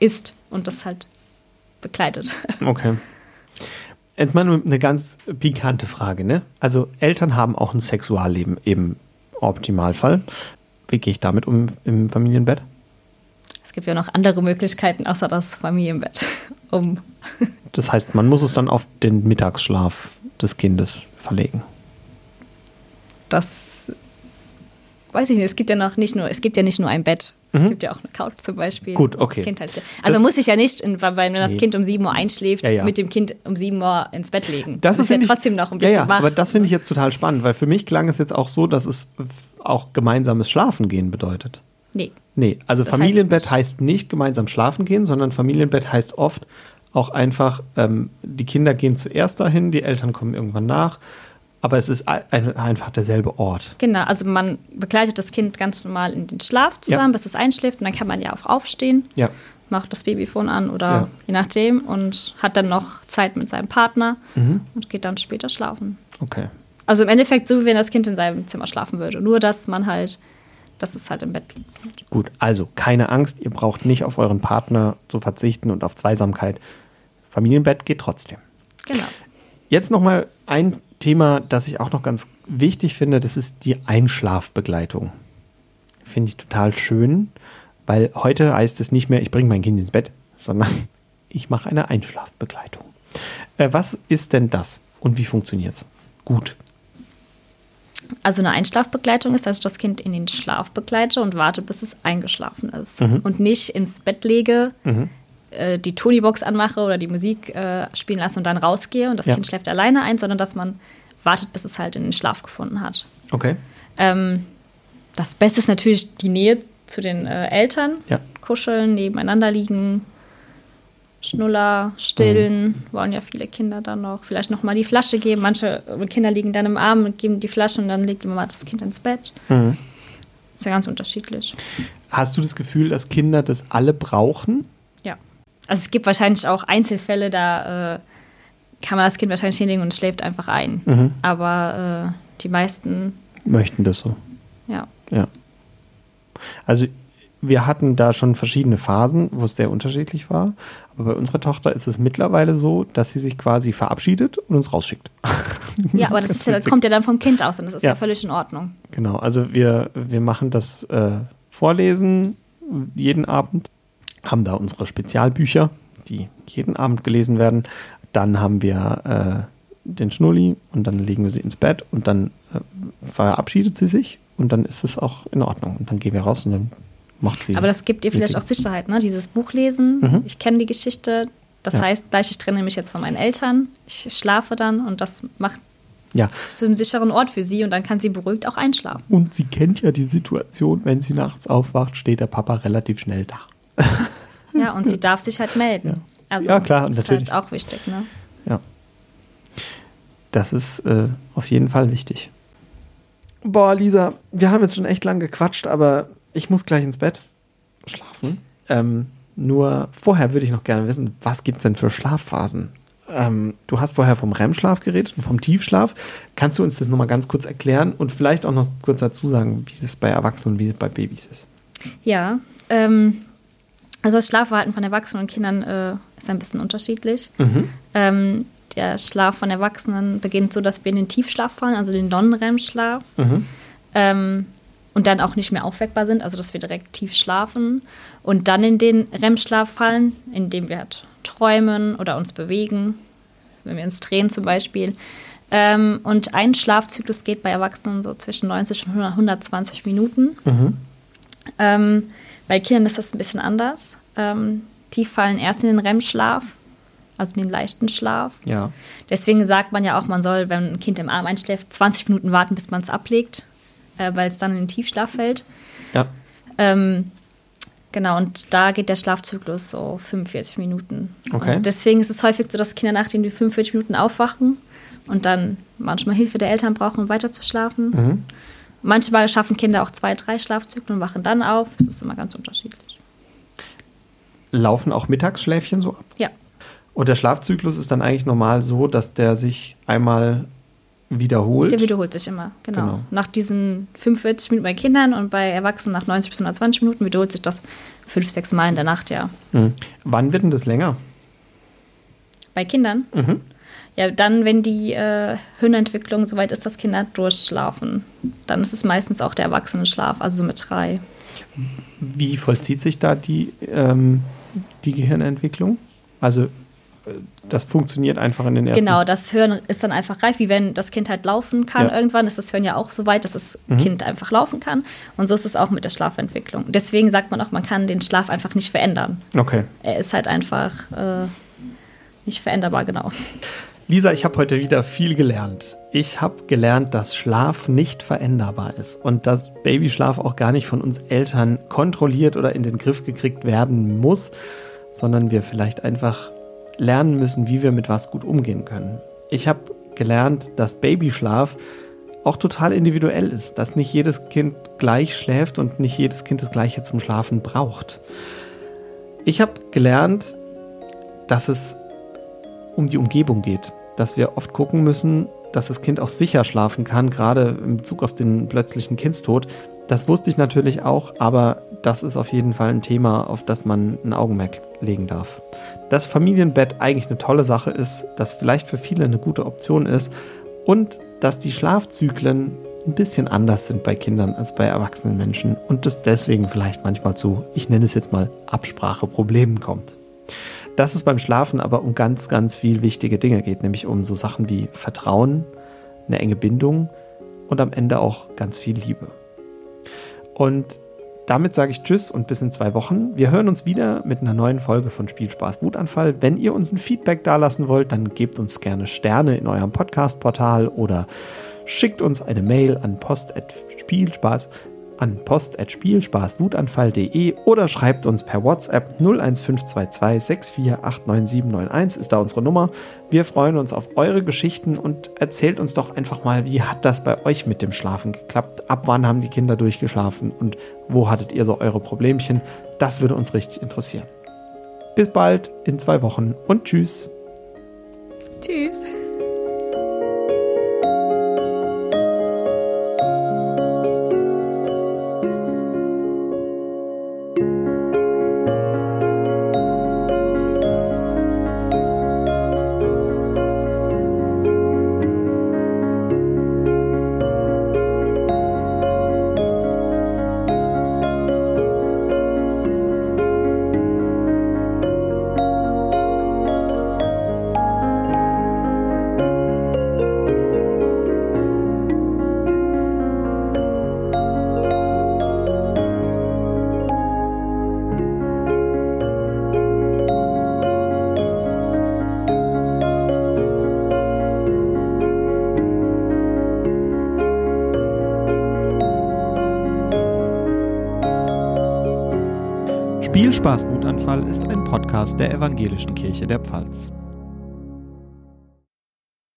ist und das halt begleitet. Okay. Jetzt mal eine ganz pikante Frage, ne? Also Eltern haben auch ein Sexualleben im Optimalfall. Wie gehe ich damit um im Familienbett? Es gibt ja noch andere Möglichkeiten außer das Familienbett. Um das heißt, man muss es dann auf den Mittagsschlaf des Kindes verlegen. Das weiß ich nicht. Es gibt ja noch nicht nur, es gibt ja nicht nur ein Bett. Es mhm. gibt ja auch eine Couch zum Beispiel. Gut, okay. Halt also das muss ich ja nicht, weil wenn das nee. Kind um 7 Uhr einschläft, ja, ja. mit dem Kind um 7 Uhr ins Bett legen. Das, das ist ja ich, trotzdem noch ein bisschen ja, wach. Aber das finde ich jetzt total spannend, weil für mich klang es jetzt auch so, dass es auch gemeinsames Schlafen gehen bedeutet. Nee. Nee, also das Familienbett heißt nicht. heißt nicht gemeinsam schlafen gehen, sondern Familienbett heißt oft auch einfach, ähm, die Kinder gehen zuerst dahin, die Eltern kommen irgendwann nach. Aber es ist ein, einfach derselbe Ort. Genau, also man begleitet das Kind ganz normal in den Schlaf zusammen, ja. bis es einschläft. Und dann kann man ja auch aufstehen, ja. macht das Babyfon an oder ja. je nachdem und hat dann noch Zeit mit seinem Partner mhm. und geht dann später schlafen. Okay. Also im Endeffekt so, wie wenn das Kind in seinem Zimmer schlafen würde. Nur, dass man halt dass es halt im Bett liegt. Gut, also keine Angst, ihr braucht nicht auf euren Partner zu verzichten und auf Zweisamkeit. Familienbett geht trotzdem. Genau. Jetzt nochmal ein Thema, das ich auch noch ganz wichtig finde, das ist die Einschlafbegleitung. Finde ich total schön, weil heute heißt es nicht mehr, ich bringe mein Kind ins Bett, sondern ich mache eine Einschlafbegleitung. Äh, was ist denn das und wie funktioniert es? Gut. Also eine Einschlafbegleitung ist, dass ich das Kind in den Schlaf begleite und warte, bis es eingeschlafen ist. Mhm. Und nicht ins Bett lege, mhm. Äh, die Tonybox anmache oder die Musik äh, spielen lasse und dann rausgehe und das ja. Kind schläft alleine ein, sondern dass man wartet, bis es halt in den Schlaf gefunden hat. Okay. Ähm, das Beste ist natürlich die Nähe zu den äh, Eltern. Ja. Kuscheln, nebeneinander liegen, Schnuller, stillen, mhm. wollen ja viele Kinder dann noch. Vielleicht noch mal die Flasche geben. Manche Kinder liegen dann im Arm und geben die Flasche und dann legt die Mama das Kind ins Bett. Mhm. Ist ja ganz unterschiedlich. Hast du das Gefühl, dass Kinder das alle brauchen? Also es gibt wahrscheinlich auch Einzelfälle, da äh, kann man das Kind wahrscheinlich hinlegen und schläft einfach ein. Mhm. Aber äh, die meisten möchten das so. Ja. Ja. Also wir hatten da schon verschiedene Phasen, wo es sehr unterschiedlich war. Aber bei unserer Tochter ist es mittlerweile so, dass sie sich quasi verabschiedet und uns rausschickt. Ja, aber das, ist ja, das kommt ja dann vom Kind aus und das ist ja, Ja. völlig in Ordnung. Genau, also wir, wir machen das äh, Vorlesen jeden Abend, haben da unsere Spezialbücher, die jeden Abend gelesen werden. Dann haben wir äh, den Schnulli und dann legen wir sie ins Bett und dann äh, verabschiedet sie sich und dann ist es auch in Ordnung. Und dann gehen wir raus und dann macht sie. Aber das gibt dir vielleicht auch. Sicherheit, ne? Dieses Buch lesen, Mhm. ich kenne die Geschichte. Das Ja. heißt, gleich ich trenne mich jetzt von meinen Eltern, ich schlafe dann und das macht ja. zu einem sicheren Ort für sie und dann kann sie beruhigt auch einschlafen. Und sie kennt ja die Situation, wenn sie nachts aufwacht, steht der Papa relativ schnell da. Ja, und sie darf sich halt melden. Ja. Also Ja, klar, das ist natürlich. halt auch wichtig, ne? Ja. Das ist äh, auf jeden Fall wichtig. Boah, Lisa, wir haben jetzt schon echt lang gequatscht, aber ich muss gleich ins Bett schlafen. Ähm, nur vorher würde ich noch gerne wissen, was gibt es denn für Schlafphasen? Ähm, du hast vorher vom REM-Schlaf geredet und vom Tiefschlaf. Kannst du uns das nochmal ganz kurz erklären und vielleicht auch noch kurz dazu sagen, wie das bei Erwachsenen und wie das bei Babys ist? Ja, ähm, also das Schlafverhalten von Erwachsenen und Kindern äh, ist ein bisschen unterschiedlich. Ähm, der Schlaf von Erwachsenen beginnt so, dass wir in den Tiefschlaf fallen, also den Non-REM-Schlaf. Ähm, und dann auch nicht mehr aufweckbar sind, also dass wir direkt tief schlafen und dann in den REM-Schlaf fallen, indem wir halt träumen oder uns bewegen, wenn wir uns drehen zum Beispiel. Ähm, und ein Schlafzyklus geht bei Erwachsenen so zwischen 90 und 100 120 Minuten. Ähm, bei Kindern ist das ein bisschen anders. Ähm, die fallen erst in den REM-Schlaf, also in den leichten Schlaf. Ja. Deswegen sagt man ja auch, man soll, wenn ein Kind im Arm einschläft, 20 Minuten warten, bis man es ablegt, äh, weil es dann in den Tiefschlaf fällt. Ja. Ähm, genau, und da geht der Schlafzyklus so 45 Minuten. Okay. Und deswegen ist es häufig so, dass Kinder nachdem die 45 Minuten aufwachen und dann manchmal Hilfe der Eltern brauchen, um weiter zu schlafen. Mhm. Manchmal schaffen Kinder auch zwei, drei Schlafzyklen und wachen dann auf. Es ist immer ganz unterschiedlich. Laufen auch Mittagsschläfchen so ab? Ja, Und der Schlafzyklus ist dann eigentlich normal so, dass der sich einmal wiederholt. der wiederholt sich immer. Genau. Genau. Nach diesen 45 Minuten bei Kindern und bei Erwachsenen nach 90 bis 120 Minuten wiederholt sich das fünf, sechs Mal in der Nacht, ja. Mhm. Wann wird denn das länger? Bei Kindern? Mhm. Ja, dann, wenn die äh, Hirnentwicklung soweit ist, dass Kinder durchschlafen. Dann ist es meistens auch der Erwachsenenschlaf, also so mit drei. Wie vollzieht sich da die, ähm, die Gehirnentwicklung? Also äh, das funktioniert einfach in den ersten... Genau, das Hirn ist dann einfach reif, wie wenn das Kind halt laufen kann. Ja. Irgendwann ist das Hirn ja auch so weit, dass das Mhm. Kind einfach laufen kann. Und so ist es auch mit der Schlafentwicklung. Deswegen sagt man auch, man kann den Schlaf einfach nicht verändern. Okay. Er ist halt einfach äh, nicht veränderbar, genau. Lisa, ich habe heute wieder viel gelernt. Ich habe gelernt, dass Schlaf nicht veränderbar ist und dass Babyschlaf auch gar nicht von uns Eltern kontrolliert oder in den Griff gekriegt werden muss, sondern wir vielleicht einfach lernen müssen, wie wir mit was gut umgehen können. Ich habe gelernt, dass Babyschlaf auch total individuell ist, dass nicht jedes Kind gleich schläft und nicht jedes Kind das gleiche zum Schlafen braucht. Ich habe gelernt, dass es um die Umgebung geht. Dass wir oft gucken müssen, dass das Kind auch sicher schlafen kann, gerade in Bezug auf den plötzlichen Kindstod. Das wusste ich natürlich auch, aber das ist auf jeden Fall ein Thema, auf das man ein Augenmerk legen darf. Dass Familienbett eigentlich eine tolle Sache ist, dass vielleicht für viele eine gute Option ist und dass die Schlafzyklen ein bisschen anders sind bei Kindern als bei erwachsenen Menschen und es deswegen vielleicht manchmal zu, ich nenne es jetzt mal, Abspracheproblemen kommt dass es beim Schlafen aber um ganz, ganz viel wichtige Dinge geht, nämlich um so Sachen wie Vertrauen, eine enge Bindung und am Ende auch ganz viel Liebe. Und damit sage ich Tschüss und bis in zwei Wochen. Wir hören uns wieder mit einer neuen Folge von Spielspaß Wutanfall. Wenn ihr uns ein Feedback dalassen wollt, dann gebt uns gerne Sterne in eurem Podcast-Portal oder schickt uns eine Mail an post.spielspaß an post.spielspaßwutanfall.de oder schreibt uns per WhatsApp 01522 6489791 ist da unsere Nummer. Wir freuen uns auf eure Geschichten und erzählt uns doch einfach mal, wie hat das bei euch mit dem Schlafen geklappt? Ab wann haben die Kinder durchgeschlafen und wo hattet ihr so eure Problemchen? Das würde uns richtig interessieren. Bis bald in zwei Wochen und tschüss. Tschüss. Podcast der Evangelischen Kirche der Pfalz.